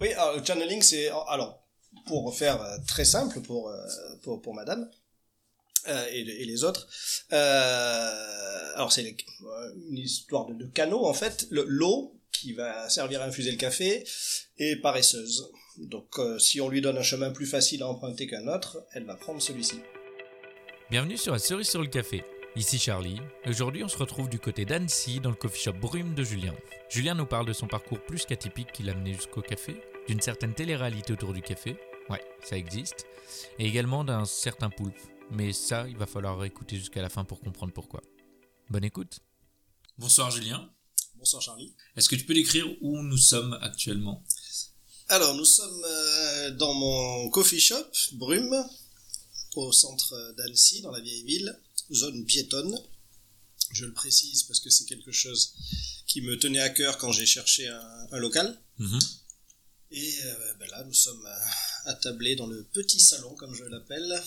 Oui, le channeling, c'est alors pour faire euh, très simple pour euh, pour, Madame euh, et, les autres. Alors c'est une histoire de, de canaux en fait. Le- L'eau qui va servir à infuser le café est paresseuse. Donc si on lui donne un chemin plus facile à emprunter qu'un autre, elle va prendre celui-ci. Bienvenue sur la cerise sur le café. Ici Charlie. Aujourd'hui, on se retrouve du côté d'Annecy dans le coffee shop Brume de Julien. Julien nous parle de son parcours plus qu'atypique qui l'a mené jusqu'au café, d'une certaine télé-réalité autour du café. Ouais, ça existe. Et également d'un certain poulpe. Mais ça, il va falloir écouter jusqu'à la fin pour comprendre pourquoi. Bonne écoute. Bonsoir Julien. Bonsoir Charlie. Est-ce que tu peux décrire où nous sommes actuellement? Alors nous sommes euh, dans mon coffee shop Brume au centre d'Annecy dans la vieille ville, zone piétonne. Je le précise parce que c'est quelque chose qui me tenait à cœur quand j'ai cherché un, un local. Mhm. Et euh, ben là, nous sommes euh, attablés dans le petit salon, comme je l'appelle.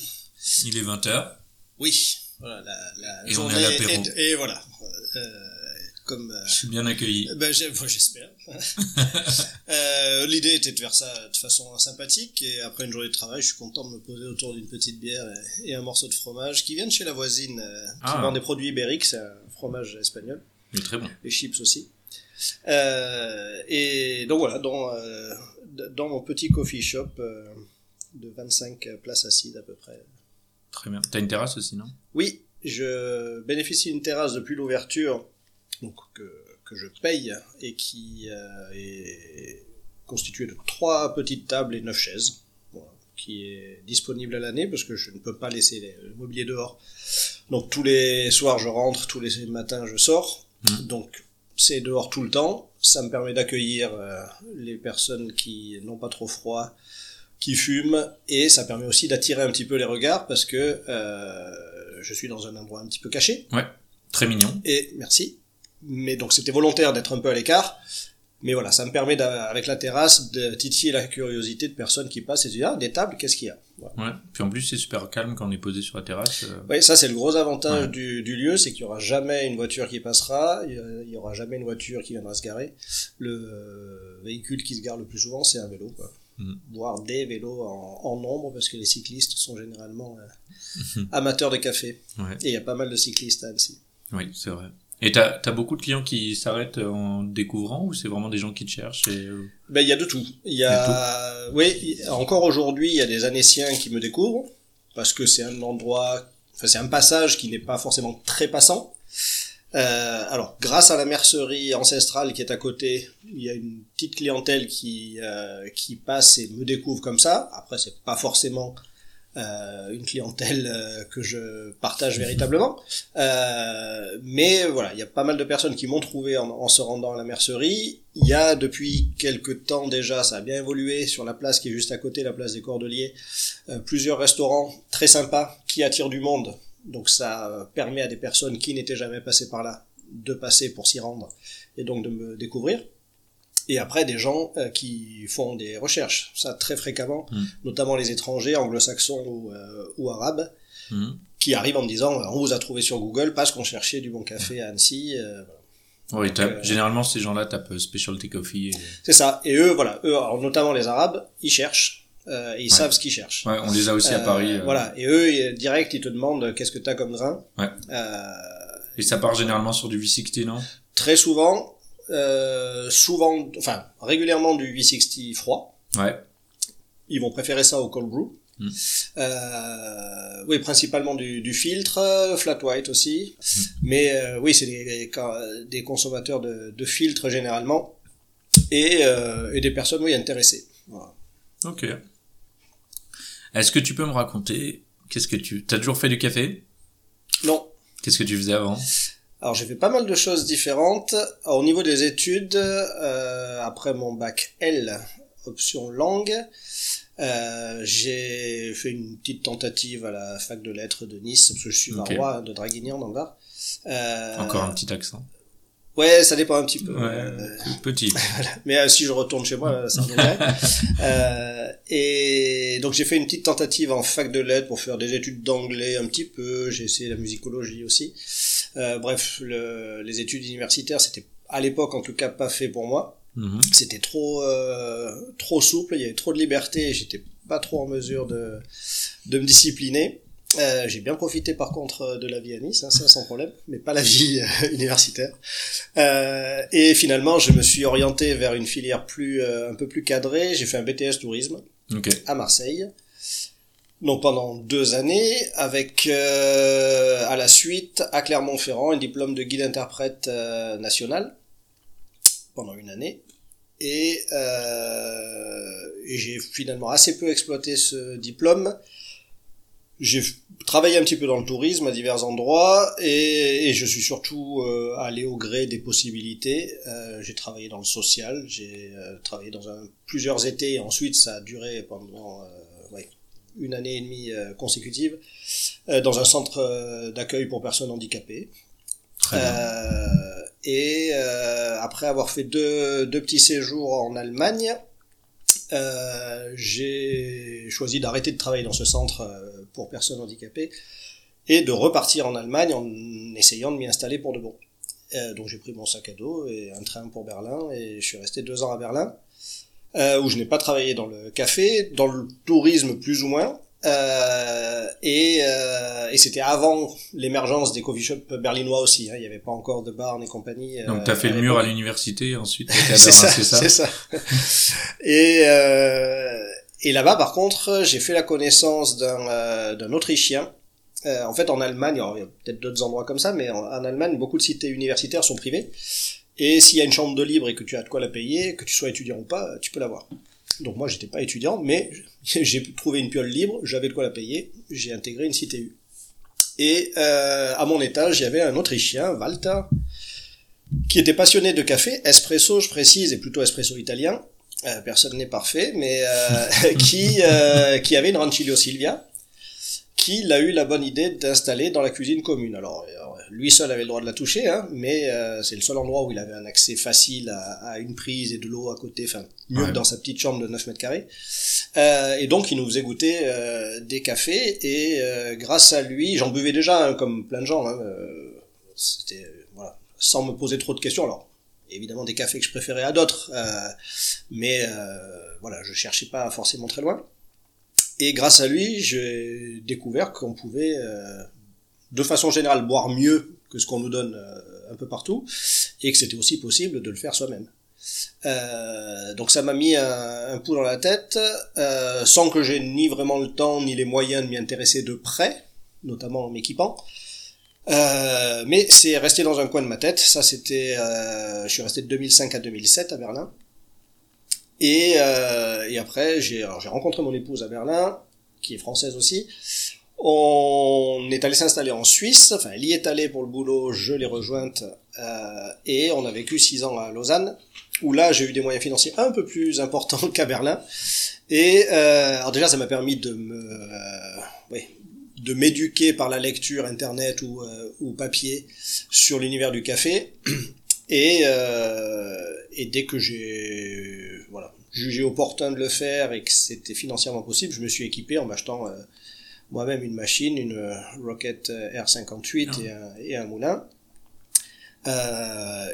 Il est 20h. Oui, voilà, la, la Et on est journée à l'apéro. Et voilà, euh, comme... Je suis bien accueilli. ben, j'espère. Euh, L'idée était de faire ça de façon sympathique et après une journée de travail, je suis content de me poser autour d'une petite bière et, et un morceau de fromage qui vient de chez la voisine qui Ah. vend des produits ibériques, c'est un fromage espagnol, est très bon. les chips aussi. Euh, et donc voilà, dans, euh, dans mon petit coffee shop euh, de 25 places assises à peu près. Très bien. T'as une terrasse aussi, non? Oui, je bénéficie d'une terrasse depuis l'ouverture, donc que, que je paye et qui euh, est constituée de trois petites tables et neuf chaises, qui est disponible à l'année parce que je ne peux pas laisser le mobilier dehors. Donc tous les soirs je rentre, tous les matins je sors, Mhm. donc c'est dehors tout le temps. Ça me permet d'accueillir euh, les personnes qui n'ont pas trop froid, qui fument et ça permet aussi d'attirer un petit peu les regards parce que euh, je suis dans un endroit un petit peu caché Très mignon. et merci mais donc c'était volontaire d'être un peu à l'écart mais voilà ça me permet avec la terrasse de titiller la curiosité de personnes qui passent et se disent ah des tables qu'est-ce qu'il y a? Voilà. Ouais. Puis en plus, c'est super calme quand on est posé sur la terrasse. euh. Oui, ça c'est le gros avantage Ouais. du, du lieu, c'est qu'il y aura jamais une voiture qui passera, il y aura jamais une voiture qui viendra se garer. Le euh, véhicule qui se gare le plus souvent, c'est un vélo, quoi. Mhm. voire des vélos en, en nombre, parce que les cyclistes sont généralement euh, amateurs de café. Ouais. Et il y a pas mal de cyclistes à Annecy. Oui, c'est vrai. Et t'as as beaucoup de clients qui s'arrêtent en découvrant ou c'est vraiment des gens qui te cherchent et... euh, Ben, il y a de tout. Il y a, oui, encore aujourd'hui, il y a des Annéciens qui me découvrent, parce que c'est un endroit, enfin, c'est un passage qui n'est pas forcément très passant. Euh, alors, grâce à la mercerie ancestrale qui est à côté, il y a une petite clientèle qui, euh, qui passe et me découvre comme ça. Après, c'est pas forcément euh, une clientèle euh, que je partage véritablement. Euh, mais voilà, il y a pas mal de personnes qui m'ont trouvé en, en se rendant à la mercerie. Il y a depuis quelques temps déjà, ça a bien évolué sur la place qui est juste à côté, la place des Cordeliers, euh, plusieurs restaurants très sympas qui attirent du monde. Donc ça euh, permet à des personnes qui n'étaient jamais passées par là de passer pour s'y rendre et donc de me découvrir. Et après des gens euh, qui font des recherches, ça très fréquemment, Mm. notamment les étrangers anglo-saxons ou, euh, ou arabes, mhm. qui arrivent en me disant on vous a trouvé sur Google parce qu'on cherchait du bon café à Annecy. euh, euh, généralement, ces gens-là tapent euh, Specialty Coffee. et- C'est ça. Et eux, voilà, eux, alors, notamment les Arabes, ils cherchent, euh, et ils Ouais. savent ce qu'ils cherchent. Ouais, on les a aussi à Euh, Paris. euh, Voilà. Et eux, direct, ils te demandent euh, qu'est-ce que t'as comme grain. Ouais. Euh, Et ça part généralement sur du V60, non? Très souvent, euh, souvent, enfin, régulièrement du V60 froid. Ouais. Ils vont préférer ça au cold brew. Mm. Euh, oui, principalement du, du filtre, flat white aussi. Mm. Mais euh, oui, c'est des, des- des consommateurs de, de filtres généralement. Et, et des personnes, oui, intéressées. Voilà. Ok. Est-ce que tu peux me raconter Qu'est-ce que tu... T'as toujours fait du café? Non, Qu'est-ce que tu faisais avant? Alors j'ai fait pas mal de choses différentes. Alors, au niveau des études, euh, après mon bac L, option langue, euh, j'ai fait une petite tentative à la fac de lettres de Nice, parce que je suis Ok. marois hein, de Draguignan dans le Var. Euh, Encore un petit accent. Ouais, ça dépend un petit peu. Ouais, Euh, petit. mais euh, si je retourne chez moi, ça reviendrait. euh, et donc j'ai fait une petite tentative en fac de lettres pour faire des études d'anglais un petit peu. J'ai essayé la musicologie aussi. Bref, le, les études universitaires, c'était à l'époque en tout cas pas fait pour moi. Mhm. C'était trop trop souple, il y avait trop de liberté, et j'étais pas trop en mesure de de me discipliner. Euh, j'ai bien profité par contre de la vie à Nice, hein, ça sans problème, mais pas la vie euh, universitaire. Euh, et finalement, je me suis orienté vers une filière plus euh, un peu plus cadrée. J'ai fait un BTS tourisme Ok. à Marseille. Donc pendant deux années, avec euh, à la suite à Clermont-Ferrand un diplôme de guide interprète euh, national pendant une année. Et, euh, et j'ai finalement assez peu exploité ce diplôme. J'ai travaillé un petit peu dans le tourisme à divers endroits et, et je suis surtout euh, allé au gré des possibilités. Euh, j'ai travaillé dans le social, j'ai euh, travaillé dans un, plusieurs étés et ensuite ça a duré pendant ouais, une année et demie consécutive dans un centre d'accueil pour personnes handicapées. Très bien. Et après avoir fait deux, deux petits séjours en Allemagne, j'ai choisi d'arrêter de travailler dans ce centre pour personnes handicapées et de repartir en Allemagne en essayant de m'y installer pour de bon. Euh, donc j'ai pris mon sac à dos et un train pour Berlin et je suis resté deux ans à Berlin euh, où je n'ai pas travaillé dans le café, dans le tourisme plus ou moins. Euh, et euh, et c'était avant l'émergence des coffee shops berlinois aussi. Hein. Il n'y avait pas encore de bar et compagnie. euh, Donc t'as fait à le mur à l'université, ensuite c'est ça, c'est ça c'est ça. et euh, et là-bas, par contre, j'ai fait la connaissance d'un euh, Autrichien. Euh, en fait, en Allemagne, il y a peut-être d'autres endroits comme ça, mais en, Allemagne, beaucoup de cités universitaires sont privées. Et s'il y a une chambre de libre et que tu as de quoi la payer, que tu sois étudiant ou pas, tu peux l'avoir. Donc moi, j'étais pas étudiant, mais j'ai trouvé une piole libre, j'avais de quoi la payer, j'ai intégré une CTU. Et euh, à mon étage, il y avait un Autrichien, Walter, qui était passionné de café, espresso, je précise, et plutôt espresso italien. Euh, personne n'est parfait, mais euh, qui euh, qui avait une Rancilio Silvia, qui l'a eu la bonne idée d'installer dans la cuisine commune. Alors, alors, lui seul avait le droit de la toucher, hein, mais euh, c'est le seul endroit où il avait un accès facile à, à une prise et de l'eau à côté, enfin mieux Ouais. que dans sa petite chambre de 9 mètres carrés. Euh, et donc il nous faisait goûter euh, des cafés et euh, grâce à lui, j'en buvais déjà hein, comme plein de gens. Hein, euh, c'était euh, voilà, sans me poser trop de questions. Alors évidemment des cafés que je préférais à d'autres, euh, mais euh, voilà, je cherchais pas forcément très loin. Et grâce à lui, j'ai découvert qu'on pouvait, euh, de façon générale, boire mieux que ce qu'on nous donne un peu partout, et que c'était aussi possible de le faire soi-même. Donc ça m'a mis un, un coup dans la tête, sans que j'ai ni vraiment le temps ni les moyens de m'y intéresser de près, notamment en m'équipant. Euh, mais c'est resté dans un coin de ma tête. Ça, c'était, euh, je suis resté de 2005 à 2007 à Berlin. Et, euh, et après, j'ai, j'ai rencontré mon épouse à Berlin, qui est française aussi. On est allé s'installer en Suisse. Enfin, elle y est allée pour le boulot. Je l'ai rejointe. Euh, et on a vécu six ans à Lausanne, où là, j'ai eu des moyens financiers un peu plus importants qu'à Berlin. Et euh, alors déjà, ça m'a permis de me, euh, oui, de m'éduquer par la lecture internet ou, euh, ou papier sur l'univers du café. Et, euh, et dès que j'ai voilà, jugé opportun de le faire et que c'était financièrement possible, je me suis équipé en m'achetant euh, moi-même une machine, une Rocket R58 et, un, et un moulin.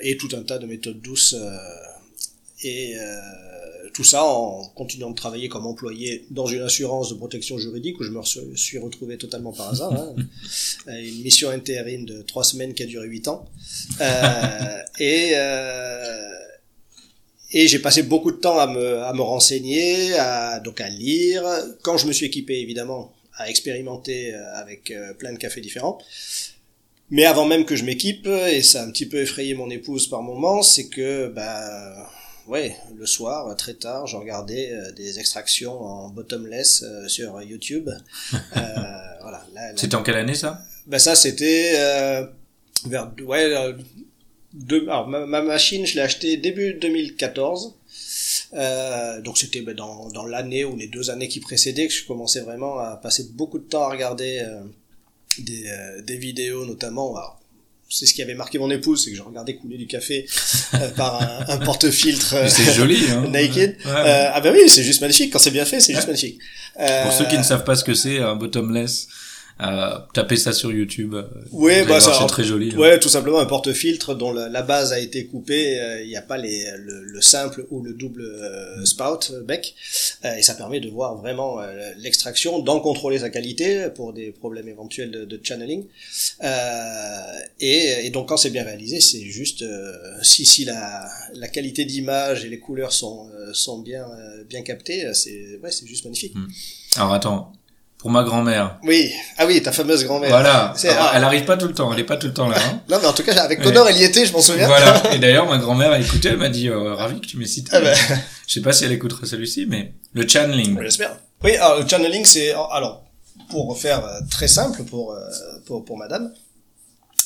Et tout un tas de méthodes douces. et tout ça en continuant de travailler comme employé dans une assurance de protection juridique où je me suis retrouvé totalement par hasard. Hein. Euh, une mission intérim de trois semaines qui a duré huit ans. Euh, et euh, et j'ai passé beaucoup de temps à me, à me renseigner, à, donc à lire. Quand je me suis équipé, évidemment, à expérimenter avec plein de cafés différents. Mais avant même que je m'équipe, et ça a un petit peu effrayé mon épouse par moments, c'est que, bah, ouais, le soir, très tard, je regardais euh, des extractions en bottomless euh, sur YouTube. Euh, voilà. Là, là- C'était en quelle année ça? Ben ça c'était euh, vers ouais euh, deux, alors ma, ma machine je l'ai achetée début 2014 euh, donc c'était ben, dans, dans l'année ou les deux années qui précédaient que je commençais vraiment à passer beaucoup de temps à regarder euh, des, euh, des vidéos notamment alors, c'est ce qui avait marqué mon épouse c'est que je regardais couler du café euh, par un, un porte-filtre euh, C'est joli, hein. naked. Ouais. Euh, ah ben oui c'est juste magnifique. Quand c'est bien fait c'est juste magnifique. Pour ceux qui Euh, ne savent pas ce que c'est, un bottomless, à taper ça sur YouTube. euh, Oui, bah c'est très joli. hein. Ouais, tout simplement un porte-filtre dont la, la base a été coupée. euh, Il n'y a pas les, le, le simple ou le double euh, spout euh, bec, Euh, et ça permet de voir vraiment euh, l'extraction, d'en contrôler sa qualité pour des problèmes éventuels de, de channeling. Euh, et, et donc quand c'est bien réalisé, c'est juste euh, si si la, la qualité d'image et les couleurs sont euh, sont bien euh, bien captées, euh, c'est ouais, c'est juste magnifique. Alors attends, pour ma grand-mère. Oui, ah oui, ta fameuse grand-mère. Voilà. Ah. elle arrive pas tout le temps, elle est pas tout le temps là. hein. Non mais en tout cas avec. Connor, elle y était, je m'en souviens. voilà. Et d'ailleurs, ma grand-mère a écouté, elle m'a dit, euh, ravi que tu m'aies cité. Ah ben. Je sais pas si elle écoutera celui-ci, mais le channeling. Oui, J'espère. Oui, alors le channeling, c'est alors pour faire euh, très simple pour euh, pour, pour Madame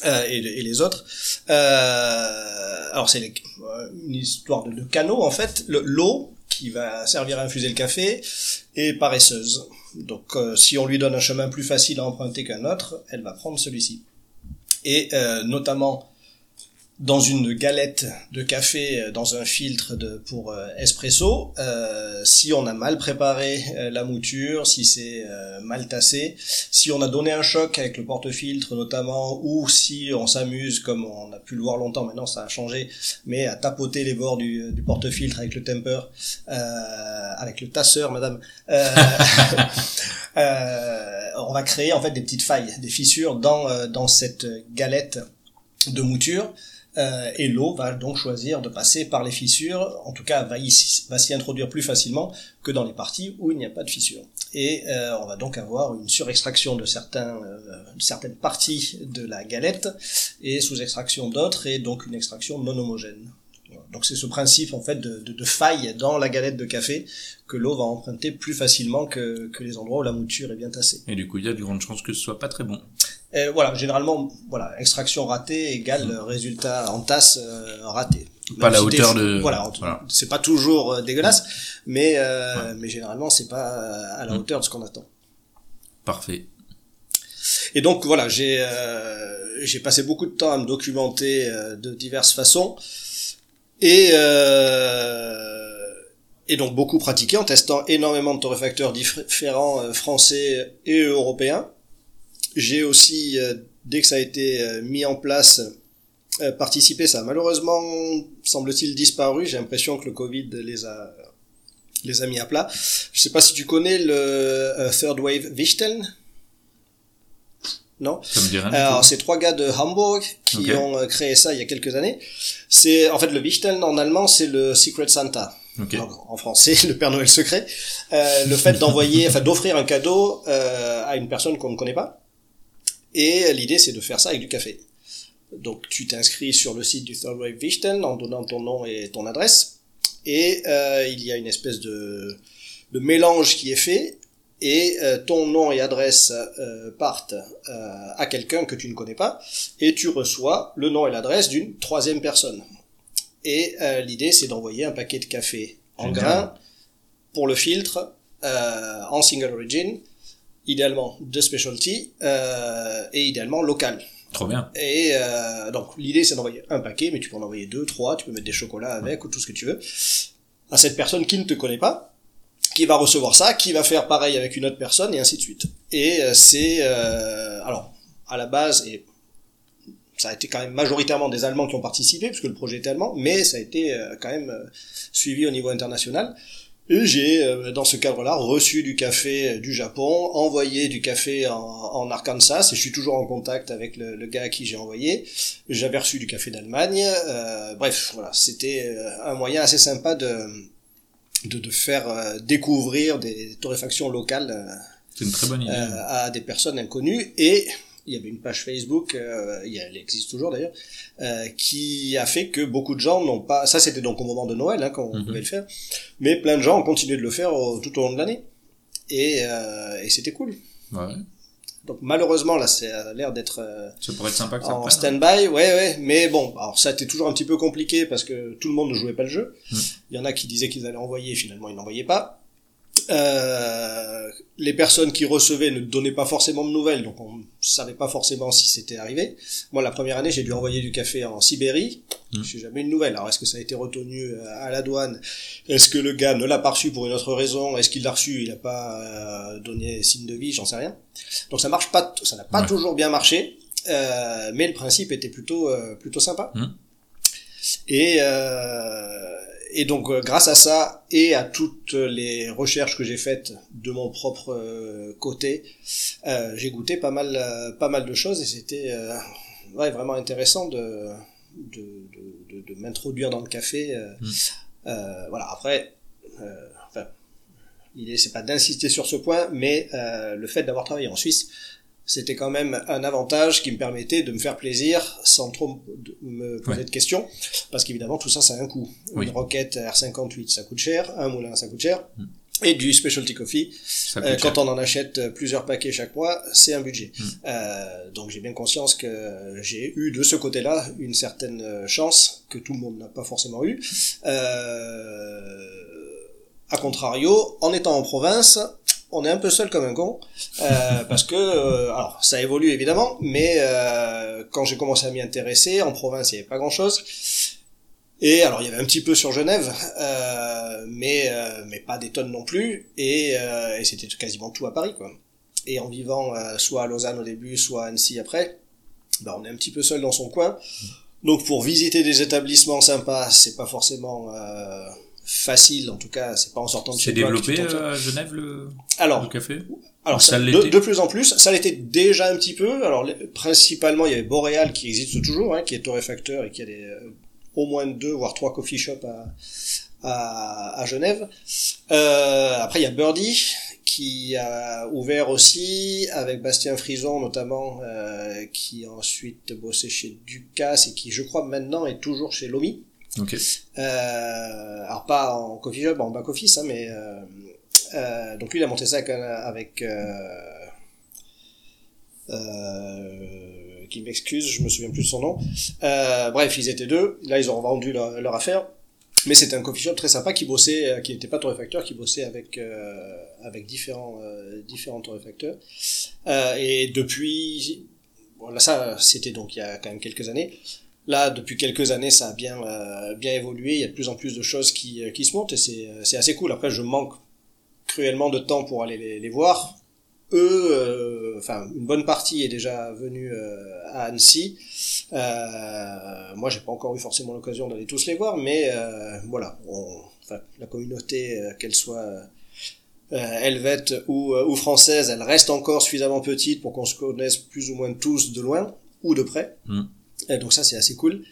euh, et, et les autres. Euh, alors c'est une histoire de, de canaux en fait. Le- L'eau qui va servir à infuser le café est paresseuse. Donc euh, si on lui donne un chemin plus facile à emprunter qu'un autre, elle va prendre celui-ci. Et euh, notamment dans une galette de café euh, dans un filtre de, pour euh, espresso, euh, si on a mal préparé euh, la mouture, si c'est euh, mal tassé, si on a donné un choc avec le porte-filtre notamment, ou si on s'amuse, comme on a pu le voir longtemps, maintenant ça a changé, mais à tapoter les bords du, du porte-filtre avec le temper, euh, avec le tasseur, madame, euh, euh, on va créer en fait des petites failles, des fissures dans, dans cette galette de mouture. Euh, et l'eau va donc choisir de passer par les fissures, en tout cas va, va s'y introduire plus facilement que dans les parties où il n'y a pas de fissures. Et euh, on va donc avoir une surextraction de euh, certaines parties de la galette et sous-extraction d'autres, et donc une extraction non homogène. Donc c'est ce principe en fait de, de, de faille dans la galette de café que l'eau va emprunter plus facilement que, que les endroits où la mouture est bien tassée. Et du coup, il y a de grandes chances que ce soit pas très bon. Et voilà, généralement, voilà, extraction ratée égale euh, résultat en tasse euh, raté. Pas Même la si hauteur de- Voilà, c'est pas toujours euh, dégueulasse, mais euh, mais généralement c'est pas euh, à la Mm. hauteur de ce qu'on attend. Parfait. Et donc voilà, j'ai euh, j'ai passé beaucoup de temps à me documenter euh, de diverses façons et euh, et donc beaucoup pratiqué en testant énormément de torréfacteurs différents euh, français et européens. J'ai aussi euh, dès que ça a été euh, mis en place participé, ça a malheureusement semble-t-il disparu. J'ai l'impression que le Covid les a les a mis à plat. Je sais pas si tu connais le Third Wave Wichteln. Non Ça me dit rien alors, c'est trois gars de Hamburg qui ont euh, créé ça il y a quelques années. C'est en fait le Wichteln en allemand, c'est le Secret Santa. Ok. Donc, en français, le Père Noël secret. Euh, le fait d'envoyer, enfin d'offrir un cadeau euh, à une personne qu'on ne connaît pas. Et l'idée, c'est de faire ça avec du café. Donc, tu t'inscris sur le site du Third Wave Wichteln en donnant ton nom et ton adresse. Et euh, il y a une espèce de, de mélange qui est fait. Et euh, ton nom et adresse euh, partent euh, à quelqu'un que tu ne connais pas. Et tu reçois le nom et l'adresse d'une troisième personne. Et euh, l'idée, c'est d'envoyer un paquet de café en grains pour le filtre euh, en single origin, idéalement de specialty euh, et idéalement local. Trop bien. Et euh, donc l'idée, c'est d'envoyer un paquet, mais tu peux en envoyer deux, trois, tu peux mettre des chocolats avec ou tout ce que tu veux à cette personne qui ne te connaît pas, qui va recevoir ça, qui va faire pareil avec une autre personne et ainsi de suite. Et euh, c'est euh, alors à la base et ça a été quand même majoritairement des Allemands qui ont participé, puisque le projet était allemand, mais ça a été euh, quand même euh, suivi au niveau international. Et j'ai, dans ce cadre-là, reçu du café du Japon, envoyé du café en, Arkansas, et je suis toujours en contact avec le, le gars à qui j'ai envoyé. J'avais reçu du café d'Allemagne. euh, bref, voilà, c'était un moyen assez sympa de, de, de faire euh, découvrir des torréfactions locales euh, une très bonne idée. euh, à des personnes inconnues et il y avait une page Facebook, euh, elle existe toujours d'ailleurs, euh, qui a fait que beaucoup de gens n'ont pas. Ça, c'était donc au moment de Noël, hein, quand on Mhm. pouvait le faire, mais plein de gens ont continué de le faire au- tout au long de l'année et, euh, et c'était cool. Ouais. Donc malheureusement là, c'est a l'air d'être euh, Ça pourrait être sympa que ça en reprenne. stand-by, ouais, ouais, mais bon, alors ça a été toujours un petit peu compliqué parce que tout le monde ne jouait pas le jeu. Mm. Il y en a qui disaient qu'ils allaient envoyer, finalement ils n'envoyaient pas. Euh, les personnes qui recevaient ne donnaient pas forcément de nouvelles, donc on savait pas forcément si c'était arrivé. Moi, la première année, j'ai dû envoyer du café en Sibérie. Mmh. J'ai jamais eu de nouvelles. Alors, est-ce que ça a été retenu euh, à la douane? Est-ce que le gars ne l'a pas reçu pour une autre raison? Est-ce qu'il l'a reçu? Il n'a pas euh, donné signe de vie? J'en sais rien. Donc, ça marche pas. Ça n'a pas Ouais. toujours bien marché, euh, mais le principe était plutôt euh, plutôt sympa. Mmh. Et euh, et donc euh, grâce à ça et à toutes les recherches que j'ai faites de mon propre euh, côté, euh, j'ai goûté pas mal pas mal de choses et c'était euh, ouais, vraiment intéressant de de, de, de, de m'introduire dans le café. Mm. voilà après. Enfin, l'idée c'est pas d'insister sur ce point, mais le fait d'avoir travaillé en Suisse, c'était quand même un avantage qui me permettait de me faire plaisir sans trop me poser Ouais. de questions, parce qu'évidemment tout ça ça a un coût. Oui. Une roquette R58 ça coûte cher, un moulin ça coûte cher, Mm. et du specialty coffee euh, quand on en achète euh, plusieurs paquets chaque mois, c'est un budget. Mm. Euh, donc j'ai bien conscience que j'ai eu de ce côté-là une certaine chance que tout le monde n'a pas forcément eu. Euh, a contrario, en étant en province, on est un peu seul comme un con, euh, parce que, euh, alors ça évolue évidemment, mais euh, quand j'ai commencé à m'y intéresser, en province il n'y avait pas grand-chose. Et alors il y avait un petit peu sur Genève, mais mais pas des tonnes non plus, et, c'était quasiment tout à Paris quoi. Et en vivant soit à Lausanne au début, soit à Annecy après, bah, on est un petit peu seul dans son coin. Donc pour visiter des établissements sympas, c'est pas forcément facile, en tout cas c'est pas en sortant de C'est chez toi que développé sors. euh, à Genève le, Alors le café alors Ça de, de plus en plus, ça l'était déjà un petit peu. Alors les- principalement, il y avait Boréal qui existe toujours, hein, qui est torréfacteur et qui a des, euh, au moins deux voire trois coffee shops à, à, à Genève. Euh, après, il y a Birdie qui a ouvert aussi avec Bastien Frison notamment, euh, qui a ensuite bossé chez Ducasse et qui, je crois, maintenant est toujours chez Lomi. Euh, alors pas en coffee shop, en back office, hein, mais euh, euh, donc lui il a monté ça avec, avec qui m'excuse, je me souviens plus de son nom. Bref, ils étaient deux. Là, ils ont vendu leur, affaire. Mais c'était un coffee shop très sympa qui bossait, qui n'était pas torréfacteur, qui bossait avec avec différents euh, différents torréfacteurs. Et depuis, bon, là ça, c'était donc il y a quand même quelques années. Là, depuis quelques années, ça a bien euh, bien évolué. Il y a de plus en plus de choses qui euh, qui se montent et c'est euh, c'est assez cool. Après, je manque cruellement de temps pour aller les, voir. Eux, enfin, une bonne partie est déjà venue à Annecy. Moi, j'ai pas encore eu forcément l'occasion d'aller tous les voir, mais voilà, la communauté, qu'elle soit euh, helvète ou, ou française, elle reste encore suffisamment petite pour qu'on se connaisse plus ou moins tous de loin ou de près. Mm. Et donc ça, c'est assez cool.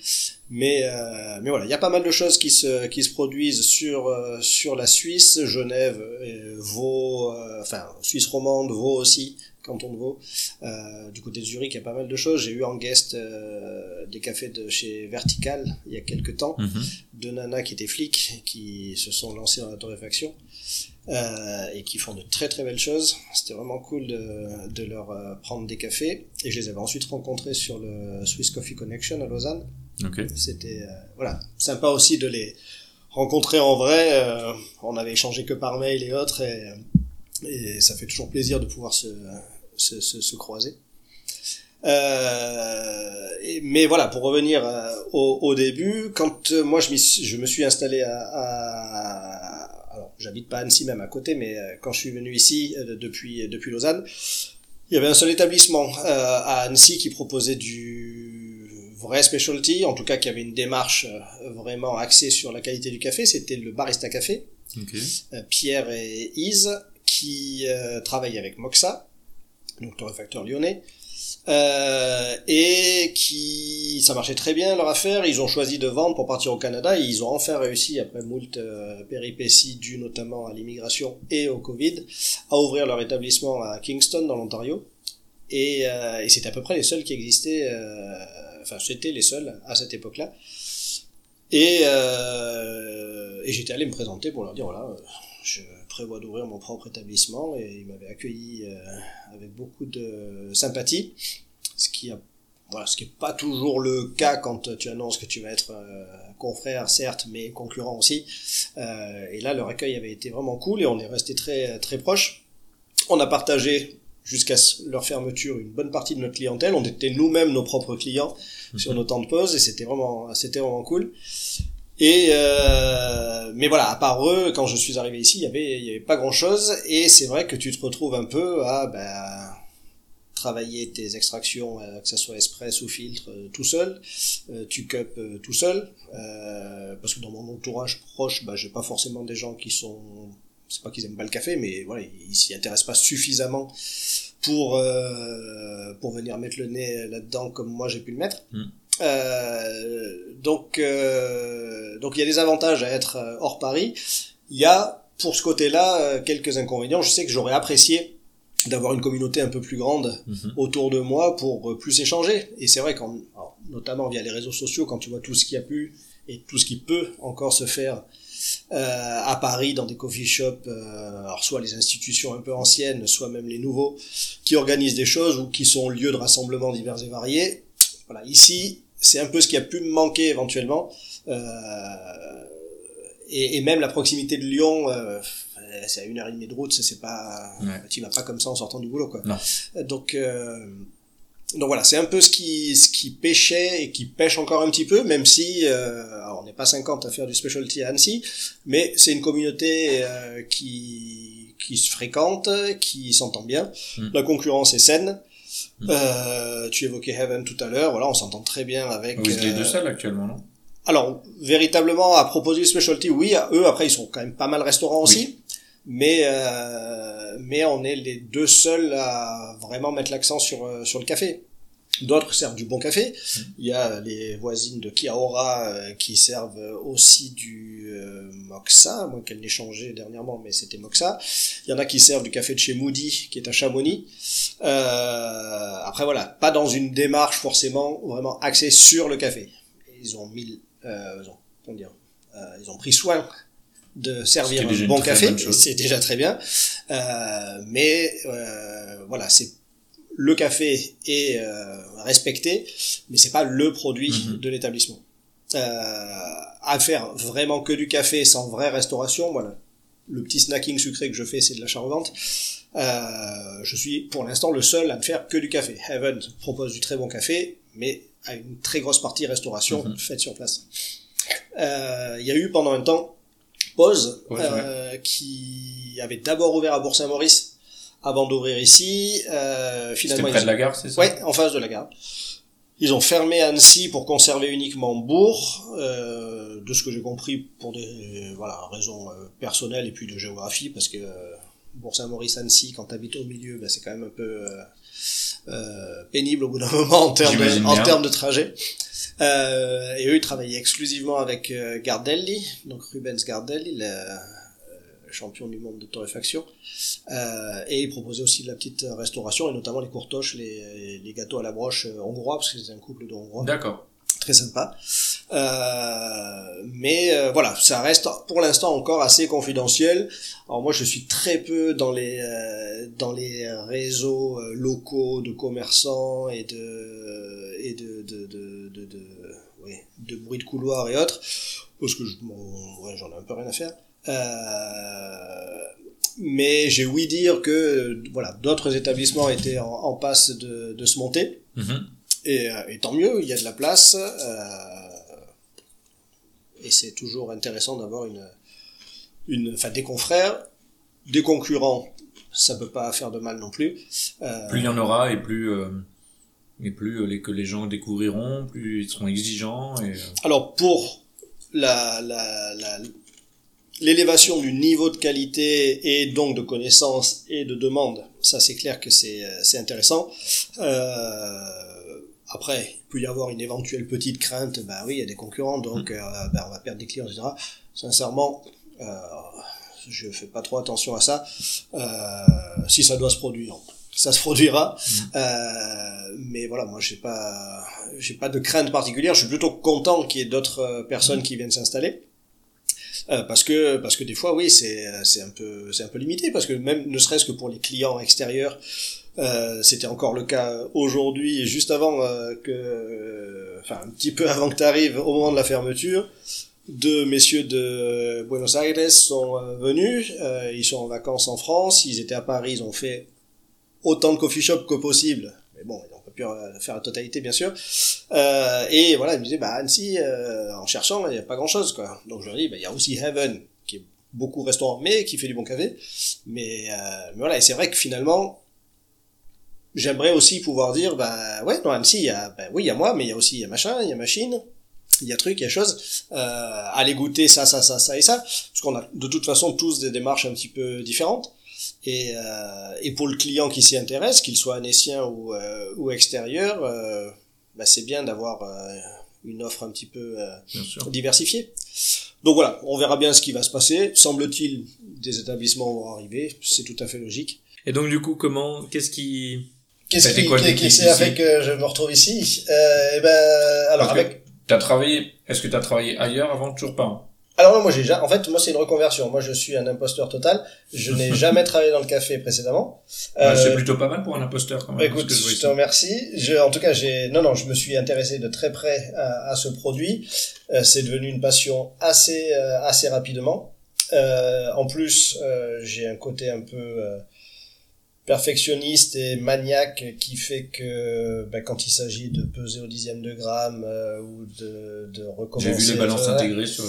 Mais euh, mais voilà, il y a pas mal de choses qui se qui se produisent sur euh, sur la Suisse, Genève, euh, Vaud, euh, enfin Suisse romande, Vaud aussi, canton de Vaud. Euh, du côté de Zurich, il y a pas mal de choses. J'ai eu en guest euh, des cafés de chez Vertical il y a quelques temps, Mhm. deux nanas qui étaient flics, qui se sont lancées dans la torréfaction euh, et qui font de très très belles choses. C'était vraiment cool de, de leur euh, prendre des cafés. Et je les avais ensuite rencontrés sur le Swiss Coffee Connection à Lausanne. C'était euh, voilà sympa aussi de les rencontrer en vrai. on avait échangé que par mail et autres, et, et ça fait toujours plaisir de pouvoir se, se, se, se croiser. Euh, et- mais voilà, pour revenir euh, au, au début, quand euh, moi je, me suis installé à, à alors j'habite pas à Annecy même à côté, mais euh, quand je suis venu ici euh, depuis depuis Lausanne, il y avait un seul établissement euh, à Annecy qui proposait du vrai specialty, en tout cas qui avait une démarche euh, vraiment axée sur la qualité du café, c'était le Barista Café, euh, Pierre et Ise, qui euh, travaillent avec Moxa, donc torréfacteur lyonnais, euh, et qui ça marchait très bien leur affaire. Ils ont choisi de vendre pour partir au Canada et ils ont enfin réussi après moult euh, péripéties dues notamment à l'immigration et au Covid à ouvrir leur établissement à Kingston dans l'Ontario. Et, euh, c'était à peu près les seuls qui existaient. euh, Enfin, c'était les seuls à cette époque-là. Et, euh, j'étais allé me présenter pour leur dire voilà, euh, je prévois d'ouvrir mon propre établissement et ils m'avaient accueilli euh, avec beaucoup de sympathie, ce qui a voilà, ce qui est pas toujours le cas quand tu annonces que tu vas être euh, confrère, certes, mais concurrent aussi. Euh, et là, leur accueil avait été vraiment cool et on est resté très très proche. On a partagé jusqu'à leur fermeture une bonne partie de notre clientèle. On était nous-mêmes nos propres clients sur nos temps de pause et c'était vraiment c'était vraiment cool. Et euh, mais voilà, à part eux, quand je suis arrivé ici, il y avait il y avait pas grand chose et c'est vrai que tu te retrouves un peu à ben, travailler tes extractions, euh, que ce soit express ou filtre, euh, tout seul. Euh, tu cup tout seul, parce que dans mon entourage proche, bah, j'ai pas forcément des gens qui sont, c'est pas qu'ils aiment pas le café, mais voilà, ils s'y intéressent pas suffisamment pour pour venir mettre le nez là-dedans comme moi j'ai pu le mettre. Mm. Donc donc il y a des avantages à être hors Paris. Il y a pour ce côté-là quelques inconvénients. Je sais que j'aurais apprécié d'avoir une communauté un peu plus grande mhm. autour de moi pour euh, plus échanger. Et c'est vrai quand, notamment via les réseaux sociaux, quand tu vois tout ce qui a pu et tout ce qui peut encore se faire euh, à Paris dans des coffee shops, euh, alors soit les institutions un peu anciennes, soit même les nouveaux, qui organisent des choses ou qui sont lieux de rassemblement divers et variés. Voilà, ici, c'est un peu ce qui a pu me manquer éventuellement. Euh, et, et, même la proximité de Lyon, euh, c'est à une heure et demie de route, c'est pas, tu vas pas comme ça en sortant du boulot, quoi. Donc, euh, donc voilà, c'est un peu ce qui, ce qui pêchait et qui pêche encore un petit peu, même si, euh, on n'est pas 50 à faire du specialty à Annecy, mais c'est une communauté euh, qui, qui se fréquente, qui s'entend bien. Mm. La concurrence est saine. Mm. Euh, tu évoquais Heaven tout à l'heure, voilà, on s'entend très bien avec. Vous êtes les deux seuls actuellement, non? Alors, véritablement, à proposer du specialty, oui, eux, après, ils sont quand même pas mal restaurants aussi mais euh, mais on est les deux seuls à vraiment mettre l'accent sur euh, sur le café. D'autres servent du bon café. Il y a les voisines de Kiaora euh, qui servent aussi du euh, Moxa, moins qu'elle n'ait changé dernièrement, mais c'était Moxa. Il y en a qui servent du café de chez Moody, qui est à Chamonix. Euh, après voilà, pas dans une démarche forcément vraiment axée sur le café. Ils ont mis, euh, ils ont, comment dire, ils ont pris soin de servir un bon café, c'est déjà très bien. Euh, mais euh, voilà, c'est le café est euh, respecté, mais c'est pas le produit mhm. de l'établissement. à faire vraiment que du café sans vraie restauration, voilà. Le petit snacking sucré que je fais, c'est de l'achat revente. je suis pour l'instant le seul à ne faire que du café. Heaven propose du très bon café, mais à une très grosse partie restauration mhm. faite sur place. Il y a eu pendant un temps Pause, euh, qui avait d'abord ouvert à Bourg-Saint-Maurice avant d'ouvrir ici. Euh, finalement, près de la gare, c'est ça? Ouais, en face de la gare. Ils ont fermé Annecy pour conserver uniquement Bourg, euh, de ce que j'ai compris pour des voilà raisons euh, personnelles et puis de géographie, parce que euh, Bourg-Saint-Maurice-Annecy, quand t'habites au milieu, ben, c'est quand même un peu euh, pénible au bout d'un moment en termes de, en termes de trajet. Euh, et eux, ils travaillaient exclusivement avec euh, Gardelli, donc Rubens Gardelli, euh, champion du monde de torréfaction. Euh, et ils proposaient aussi de la petite restauration, et notamment les courtoches, les, les gâteaux à la broche hongrois, parce que c'est un couple de hongrois. D'accord. Très sympa. Euh, mais euh, voilà, ça reste pour l'instant encore assez confidentiel. Alors moi, je suis très peu dans les dans les réseaux locaux de commerçants et de et de de, de, de, de de bruit de couloir et autres, parce que j'en ai un peu rien à faire. Euh, mais j'ai ouï dire que voilà, d'autres établissements étaient en, passe de, de, se monter. Et, euh, et, tant mieux, il y a de la place. Euh, et c'est toujours intéressant d'avoir une, une, enfin des confrères, des concurrents. Ça peut pas faire de mal non plus. Plus il y en aura et plus et plus les, que les gens découvriront, plus ils seront exigeants. Et... Alors pour la, la, la l'élévation du niveau de qualité et donc de connaissance et de demande, ça c'est clair que c'est euh, c'est intéressant. Euh, après, il peut y avoir une éventuelle petite crainte, bah oui, il y a des concurrents, donc euh, bah, on va perdre des clients, etc. Sincèrement, euh, je fais pas trop attention à ça. Euh, si ça doit se produire, ça se produira. Mm. Euh, mais voilà, moi j'ai pas j'ai pas de crainte particulière. Je suis plutôt content qu'il y ait d'autres personnes qui viennent s'installer. Euh, parce que parce que des fois oui c'est c'est un peu c'est un peu limité parce que même ne serait-ce que pour les clients extérieurs Euh, C'était encore le cas aujourd'hui, juste avant euh, que, enfin un petit peu avant que tu arrives au moment de la fermeture, deux messieurs de Buenos Aires sont euh, venus. Euh, ils sont en vacances en France. Ils étaient à Paris. Ils ont fait autant de coffee shop que possible. Mais bon, ils n'ont euh, faire la totalité, bien sûr. Euh, et voilà, ils me disaient, bah Annecy, euh, en cherchant, il n'y a pas grand-chose, quoi. Donc je leur dis, bah il y a aussi Heaven, qui est beaucoup restaurant, mais qui fait du bon café. Mais, voilà, et c'est vrai que finalement, j'aimerais aussi pouvoir dire, bah ouais, dans Annecy, il y a, bah oui, il y a moi, mais il y a aussi, il y a machin, il y a machine, il y a truc, il y a chose. Euh, allez goûter ça, ça, ça, ça et ça, parce qu'on a de toute façon tous des démarches un petit peu différentes. Et, euh, et pour le client qui s'y intéresse, qu'il soit annécien ou, euh, ou extérieur, euh, bah c'est bien d'avoir euh, une offre un petit peu euh, diversifiée. Donc voilà, on verra bien ce qui va se passer. Semble-t-il, des établissements vont arriver, c'est tout à fait logique. Et donc du coup, comment, qu'est-ce qui, Qu'est-ce qui, quoi le qui, s'est fait que je me retrouve ici? Euh, eh ben, alors Parce avec t'as travaillé, est-ce que t'as travaillé ailleurs avant toujours pas hein? Alors non, moi j'ai déjà, en fait, moi c'est une reconversion. Moi je suis un imposteur total. Je n'ai jamais travaillé dans le café précédemment. Ouais, C'est Euh, plutôt pas mal pour un imposteur quand même. écoute, je te remercie. Je, en tout cas, j'ai, non, non, je me suis intéressé de très près à, à ce produit. Euh, c'est devenu une passion assez, euh, assez rapidement. Euh, en plus, j'ai un côté un peu euh, perfectionniste et maniaque qui fait que ben, quand il s'agit de peser au dixième de gramme euh, ou de, de recommencer, J'ai vu les balances etc., intégrées sur.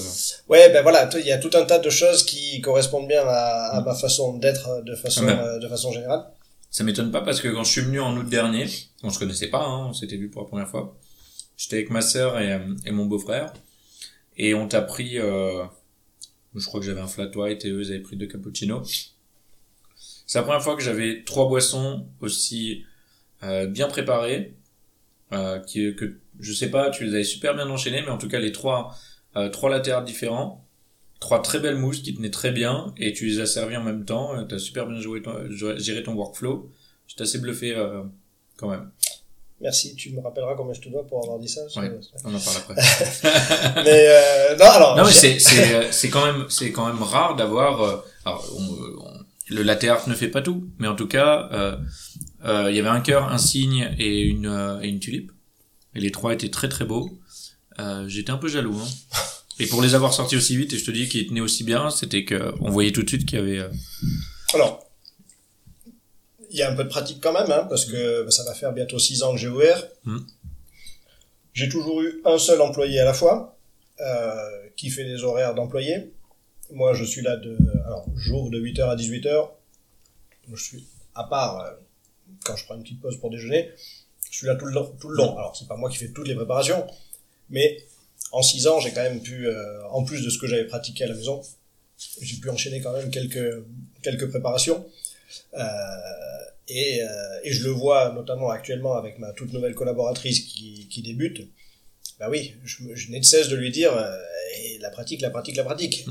Ouais, ben voilà, il y a tout un tas de choses qui correspondent bien à, à ma façon d'être euh, de façon Ah ben. euh, de façon générale. Ça m'étonne pas parce que quand je suis venu en août dernier, on se connaissait pas, hein, on s'était vu pour la première fois. J'étais avec ma sœur et, euh, et mon beau-frère et on t'a pris, euh, je crois que j'avais un flat white et eux ils avaient pris deux cappuccinos. C'est la première fois que j'avais trois boissons aussi euh, bien préparées, euh, qui, que je sais pas, tu les avais super bien enchaînées, mais en tout cas les trois, euh, trois latérales différents, trois très belles mousses qui tenaient très bien et tu les as servis en même temps. Euh, T'as super bien joué ton, joué- géré ton workflow. J'étais assez bluffé euh, quand même. Merci, tu me rappelleras combien je te dois pour avoir dit ça. Ouais. On en parle après. Mais euh, non, alors. non mais c'est euh, quand même c'est quand même rare d'avoir. euh, alors on- on- le latte art ne fait pas tout, mais en tout cas euh, euh, il y avait un cœur, un cygne et une euh, et une tulipe. Et les trois étaient très très beaux. J'étais un peu jaloux. Hein. Et pour les avoir sortis aussi vite, et je te dis qu'ils tenaient aussi bien, c'était que on voyait tout de suite qu'il y avait. Alors, il y a un peu de pratique quand même, hein, parce que bah, ça va faire bientôt six ans que j'ai ouvert. Mm. J'ai toujours eu un seul employé à la fois, qui fait les horaires d'employés. Moi, je suis là de, alors, jour de 8h à 18h. Je suis, à part, euh, quand je prends une petite pause pour déjeuner, je suis là tout le long. Tout le long. Alors, c'est pas moi qui fais toutes les préparations, mais en six ans, j'ai quand même pu, euh, en plus de ce que j'avais pratiqué à la maison, j'ai pu enchaîner quand même quelques, quelques préparations. Euh, et, et je le vois notamment actuellement avec ma toute nouvelle collaboratrice qui, qui débute. Bah oui, je, je n'ai de cesse de lui dire la pratique, la pratique, la pratique.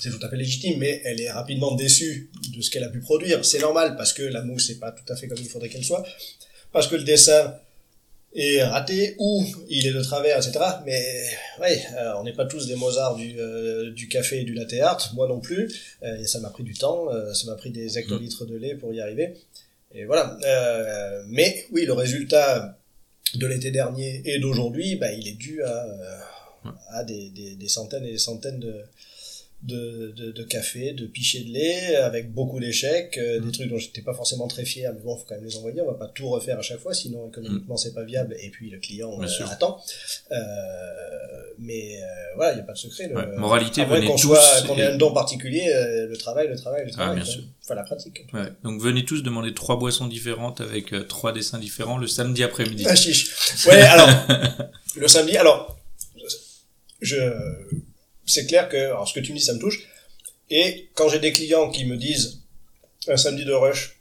C'est tout à fait légitime, mais elle est rapidement déçue de ce qu'elle a pu produire. C'est normal parce que la mousse n'est pas tout à fait comme il faudrait qu'elle soit, parce que le dessin est raté ou il est de travers, etc. Mais ouais, euh, on n'est pas tous des Mozart du, euh, du café et du latte art, moi non plus. Euh, et ça m'a pris du temps, euh, ça m'a pris des hectolitres de lait pour y arriver. Et voilà. Mais oui, le résultat de l'été dernier et d'aujourd'hui, bah, il est dû à, à des, des, des centaines et des centaines de, de, de, de cafés, de pichets de lait, avec beaucoup d'échecs, euh, des trucs dont j'étais pas forcément très fier, mais bon, faut quand même les envoyer, on va pas tout refaire à chaque fois, sinon économiquement c'est pas viable, et puis le client euh, attend. Euh, mais euh, voilà, il n'y a pas de secret. Le, Ouais, moralité, venez qu'on tous qu'on ait et- un don particulier, le travail, le travail, le travail. bien sûr. Enfin, la pratique. Ouais. Donc venez tous demander trois boissons différentes avec trois dessins différents le samedi après-midi. Ah, chiche. Ouais, alors, le samedi, alors, je, c'est clair que, alors ce que tu me dis, ça me touche. Et quand j'ai des clients qui me disent, un samedi de rush,